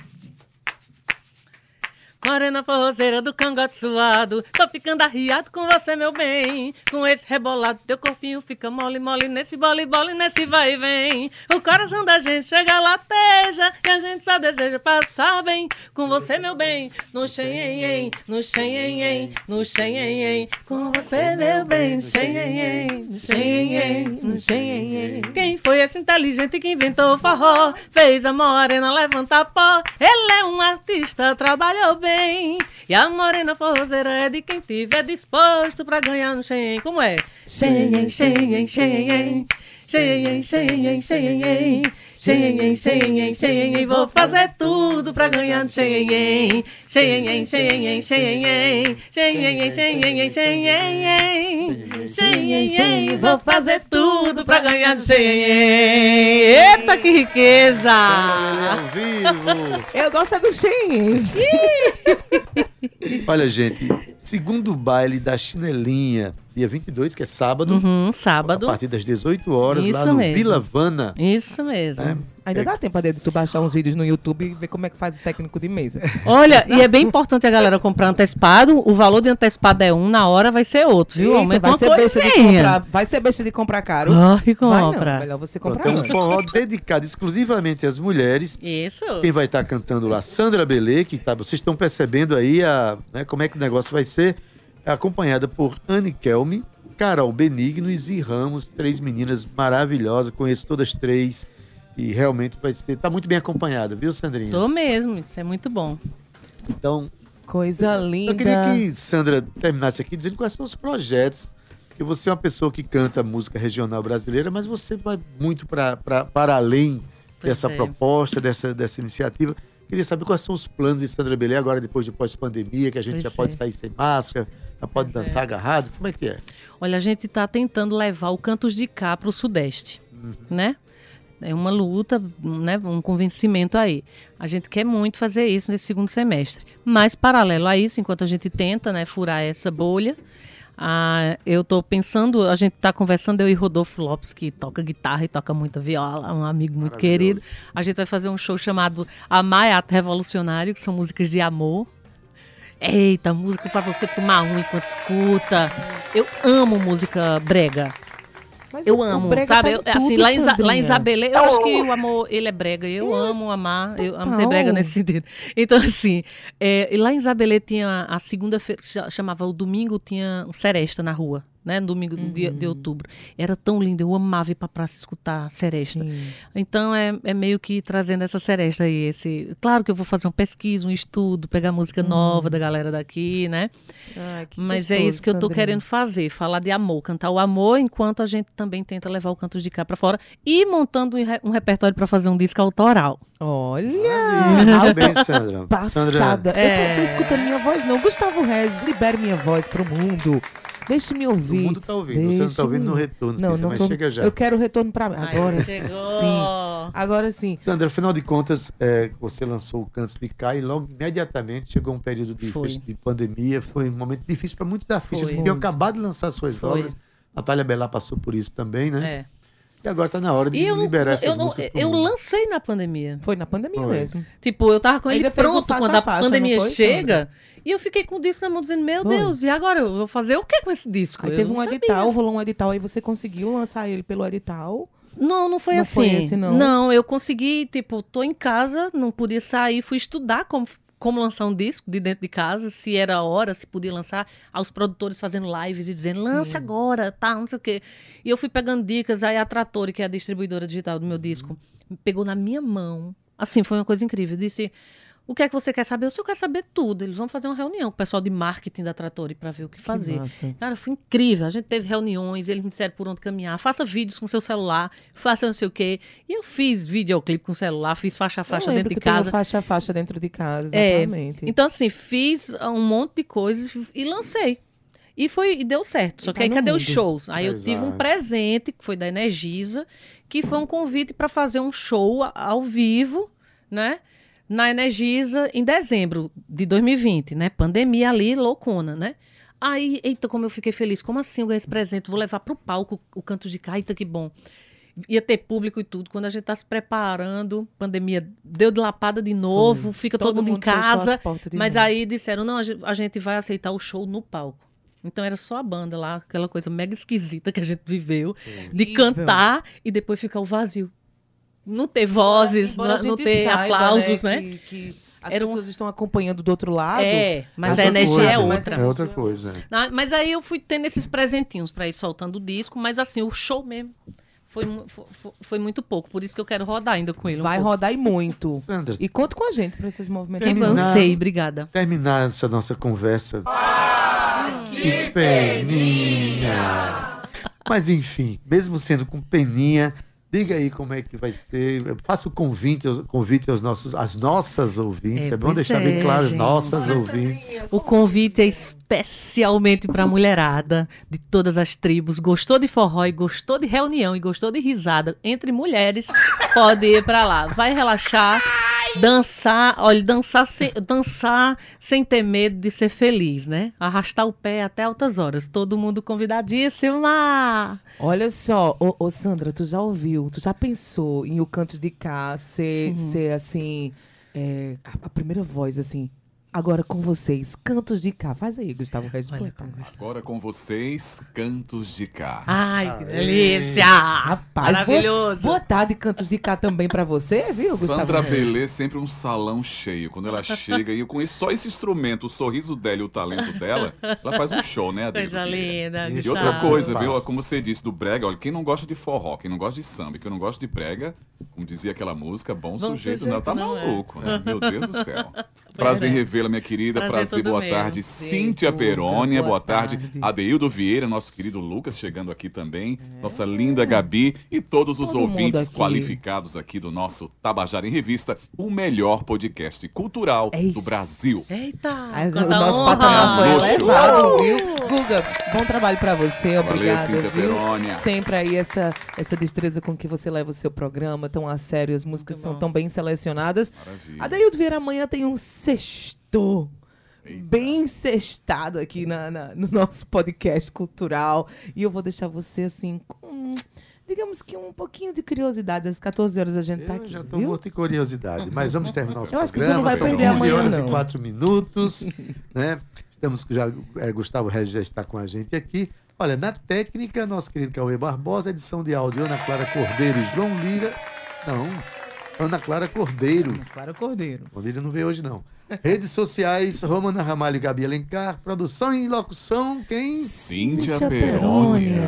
Morena forrozeira do cangote suado, tô ficando arriado com você, meu bem. Com esse rebolado, teu corpinho fica mole, mole nesse bole, bole, nesse vai e vem. O coração da gente chega lateja e a gente só deseja passar bem com você, meu bem. No xenhen, no xenhen, no xenhen, com você, meu bem. No xenhen, no xenhen, no xenhen. Quem foi esse inteligente que inventou o forró? Fez a morena levantar pó. Ele é um artista, trabalhou bem. E a morena forrozeira é de quem tiver disposto pra ganhar no Xenhen. Como é? Xenhen, Xenhen, Xenhen. Xenhen, Xenhen, Xenhen. Xenhen, Xenhen, Xenhen. Vou fazer tudo pra ganhar no Xenhen. Xenhen, Xenhen, Xenhen. Xenhen, Xenhen, Xenhen. Xenhen, vou fazer tudo pra ganhar no Xenhen. Eita, que riqueza! Eu gosto é do Shein. Olha, gente, segundo baile da Chinelinha, dia 22, que é sábado, Uhum, a sábado. partir das 18 horas, lá Isso no mesmo. Vila Vana. Isso mesmo. né? Ainda É. dá tempo de tu baixar uns vídeos no YouTube e ver como é que faz o técnico de mesa. Olha, e é bem importante a galera comprar antecipado. O valor de antecipado é um, na hora vai ser outro, viu? Eita, Aumenta vai ser besta de comprar. Vai ser besta de comprar caro. Corre, Vai não, compra. melhor você Pronto, comprar é um forró dedicado exclusivamente às mulheres. Isso. Quem vai estar cantando lá? Sandra Belê, que tá, vocês estão percebendo aí a, né, como é que o negócio vai ser, acompanhada por Anne Kelme, Carol Benigno e Zi Ramos, três meninas maravilhosas, conheço todas três e realmente vai ser, tá muito bem acompanhada, viu, Sandrinha? Tô mesmo, isso é muito bom. Então, Coisa linda. eu queria que Sandra terminasse aqui dizendo quais são os projetos, que você é uma pessoa que canta música regional brasileira, mas você vai muito pra, pra, para além Pois dessa é. proposta, dessa, dessa iniciativa. Queria saber quais são os planos de Sandra Belê agora, depois de pós-pandemia, que a gente Pois já é. pode sair sem máscara, já pode Pois dançar agarrado. Como é que é? Olha, a gente está tentando levar o Cantos de Cá para o Sudeste, Uhum. né? É uma luta, né, um convencimento aí. A gente quer muito fazer isso nesse segundo semestre. Mas, paralelo a isso, enquanto a gente tenta né, furar essa bolha, ah, eu estou pensando, a gente está conversando, eu e Rodolfo Lopes, que toca guitarra e toca muita viola, um amigo muito querido. A gente vai fazer um show chamado Amar é Ato Revolucionário, que são músicas de amor. Eita, música para você tomar um enquanto escuta. Eu amo música brega. Mas Eu o- o amo, brega sabe? tá em Eu- assim, tudo, lá em, lá em. Isabelê, eu acho que o amor, ele é brega. Eu amo amar, eu amo ser brega Total. nesse sentido. Então, assim, é, lá em Isabelê tinha a segunda-feira, cha- chamava o domingo, tinha um seresta na rua, né? No domingo de, de outubro. Era tão lindo, eu amava ir pra praça escutar seresta. Sim. Então é, é meio que trazendo essa seresta aí. Esse... Claro que eu vou fazer uma pesquisa, um estudo, pegar música nova da galera daqui, né? Que Mas é gostoso, isso que eu tô Sandrinha. querendo fazer, falar de amor, cantar o amor, enquanto a gente também tenta levar o Cantos de Cá pra fora e montando um, re- repertório pra fazer um disco autoral. Olha! Muito bem, Sandra. Passada. Eu É. tô, tô escutando minha voz, não. Gustavo Regis, libere minha voz pro mundo. Deixe-me O ouvir. mundo tá ouvindo. Você não tá ouvindo no retorno, Não, não mas tô... chega já. Eu quero o retorno pra mim. Agora sim. Agora sim. Sandra, afinal de contas, é, você lançou o Cantos de Cá e logo imediatamente chegou um período de, de pandemia. Foi um momento difícil para muitos artistas Foi. que tinham acabado de lançar suas Foi. obras. Natália Bellar passou por isso também, né? É. E agora tá na hora de eu, não- liberar essas eu, não, músicas pro eu mundo. lancei na pandemia. Foi na pandemia Foi. mesmo. Tipo, eu tava com ele Ainda o pronto faixa quando a a faixa, pandemia foi, chega. E eu fiquei com o disco na mão dizendo, meu Foi. Deus, e agora eu vou fazer o que com esse disco? Aí Eu teve não um sabia. edital, rolou um edital, aí você conseguiu lançar ele pelo edital. Não, não foi Não assim. foi esse, não? eu consegui, tipo, tô em casa, não podia sair, fui estudar como, como lançar um disco de dentro de casa, se era a hora, se podia lançar, aos produtores fazendo lives e dizendo, lance agora, tá, não sei o quê. E eu fui pegando dicas, aí a Trattori, que é a distribuidora digital do meu disco, pegou na minha mão. Assim, foi uma coisa incrível. Disse, o que é que você quer saber? Eu só quero saber tudo. Eles vão fazer uma reunião com o pessoal de marketing da Trattori para ver o que fazer. massa. Cara, foi incrível. A gente teve reuniões, eles me disseram por onde caminhar. Faça vídeos com seu celular, faça não sei o quê. E eu fiz videoclipe com celular, fiz faixa a faixa dentro de que casa. faixa a faixa dentro de casa, É, exatamente. Então, assim, fiz um monte de coisas e lancei. E foi e deu certo. Só que tá aí cadê os mundo. shows? Aí eu tive um Exato. presente, que foi da Energisa, que foi um convite para fazer um show ao vivo, né? Na Energisa em dezembro de 2020, né? Pandemia ali, loucona, né? Aí, eita, como eu fiquei feliz. Como assim eu ganhei esse presente? Vou levar pro palco o canto de cá, eita, que bom. Ia ter público e tudo. Quando a gente tá se preparando, pandemia deu de lapada de novo, fica todo, mundo, em fechou casa. Mas novo. aí disseram, não, a gen- a gente vai aceitar o show no palco. Então era só a banda lá, aquela coisa mega esquisita que a gente viveu, de cantar e depois ficar o vazio. Não ter vozes, Embora a não, não ter saiba, aplausos, né? Que, que as Era um- pessoas estão acompanhando do outro lado. É, mas, a outra energia coisa, é outra. É outra coisa. é. Ah, Mas aí eu fui tendo esses presentinhos pra ir soltando o disco, mas assim, o show mesmo foi, mu- fo- fo- foi muito pouco. Por isso que eu quero rodar ainda com ele. um Vai pouco. rodar e muito. Sandra, E conta com a gente para esses movimentos. Avancei, obrigada. terminar essa nossa conversa. que peninha! Mas enfim, mesmo sendo com peninha, diga aí como é que vai ser. Faça o convite, convite aos nossos, às nossas ouvintes. É, É, bom deixar bem é, claro, as nossas ouvintes. O convite é especialmente para a mulherada de todas as tribos. Gostou de forró e gostou de reunião e gostou de risada entre mulheres, pode ir para lá. Vai relaxar, dançar, olha, dançar sem, dançar sem ter medo de ser feliz, né? Arrastar o pé até altas horas. Todo mundo convidadíssima. Olha só, ô, ô, Sandra, tu já ouviu, tu já pensou em o Cantos de Cá ser, ser assim, é, a, a primeira voz, assim, agora com vocês, Cantos de Cá. Faz aí, Gustavo Poeta. Agora com vocês, Cantos de Cá. Ai, que delícia! Rapaz, Maravilhoso. Boa, boa tarde, Cantos de Cá também pra você, viu, Gustavo Sandra Regis? Belê sempre um salão cheio. Quando ela chega e eu conheço só esse instrumento, o sorriso dela e o talento dela, ela faz um show, né, Adriano? Coisa linda, E E outra coisa, viu? Como você disse do brega, olha, quem não gosta de forró, quem não gosta de samba, quem não gosta de brega, como dizia aquela música, bom, Bom sujeito, sujeito não, tá não é. maluco, né? Meu Deus do céu. Prazer em é. revê-la, minha querida. Prazer Prazer, boa meu. tarde. Prazer, Cíntia Guga, Perônia, boa boa tarde. tarde. Adeildo Vieira, nosso querido Lucas, chegando aqui também. Nossa linda Gabi e todos os Todo mundo ouvintes aqui. qualificados aqui do nosso Tabajara em Revista, o melhor podcast cultural É do. Brasil. Eita, Ai, o nosso honra. patamar foi Luxo. elevado, viu? Guga, bom trabalho pra você, obrigada. Cíntia viu? Perônia. Sempre aí essa, essa destreza com que você leva o seu programa, tão a sério, as músicas são tão bem selecionadas. Maravilha. Adaildo Vieira amanhã tem um sexto. Bem sextado aqui na, na- no nosso podcast cultural. E eu vou deixar você assim com, digamos que um pouquinho de curiosidade. Às 14 horas a gente tá Eu aqui. já estou morto de curiosidade, mas vamos terminar o programa. não vai São perder 15 amanhã, horas não. e 4 minutos, né? Estamos já, é, Gustavo Regis já está com a gente aqui. Olha, na técnica, nosso querido Cauê Barbosa, edição de áudio, Ana Clara Cordeiro e João Lira. Não, Ana Clara Cordeiro. Clara Cordeiro. O Lira não veio hoje, não. Redes sociais, Romana Ramalho e Gabi Alencar. Produção e locução, quem? Cíntia, Cíntia Perônia.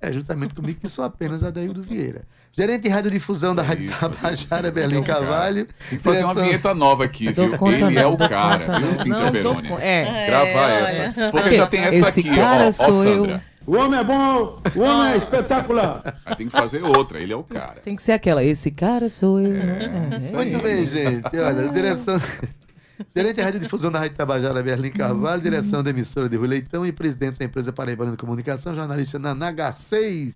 É justamente comigo que sou apenas Adaildo Vieira. Gerente de radiodifusão da É Rádio isso, Tabajara, Belém é um. Carvalho. Tem que fazer uma Direção- vinheta nova aqui, viu? conta Ele é o cara, viu. Cíntia conta. É. Gravar É, essa. Porque já tem essa esse aqui, ó, cara ó, ó, sou eu. O homem é bom, o homem é espetacular. Aí tem que fazer outra, ele é o cara. Tem que ser aquela. Esse cara sou eu. É, É. aí. Muito bem, gente. Olha, direção. Gerente de radiodifusão da Rádio Tabajara, Berlim Carvalho, direção da emissora de Rui Leitão e presidente da empresa Paraibana de Comunicação, jornalista na NH6.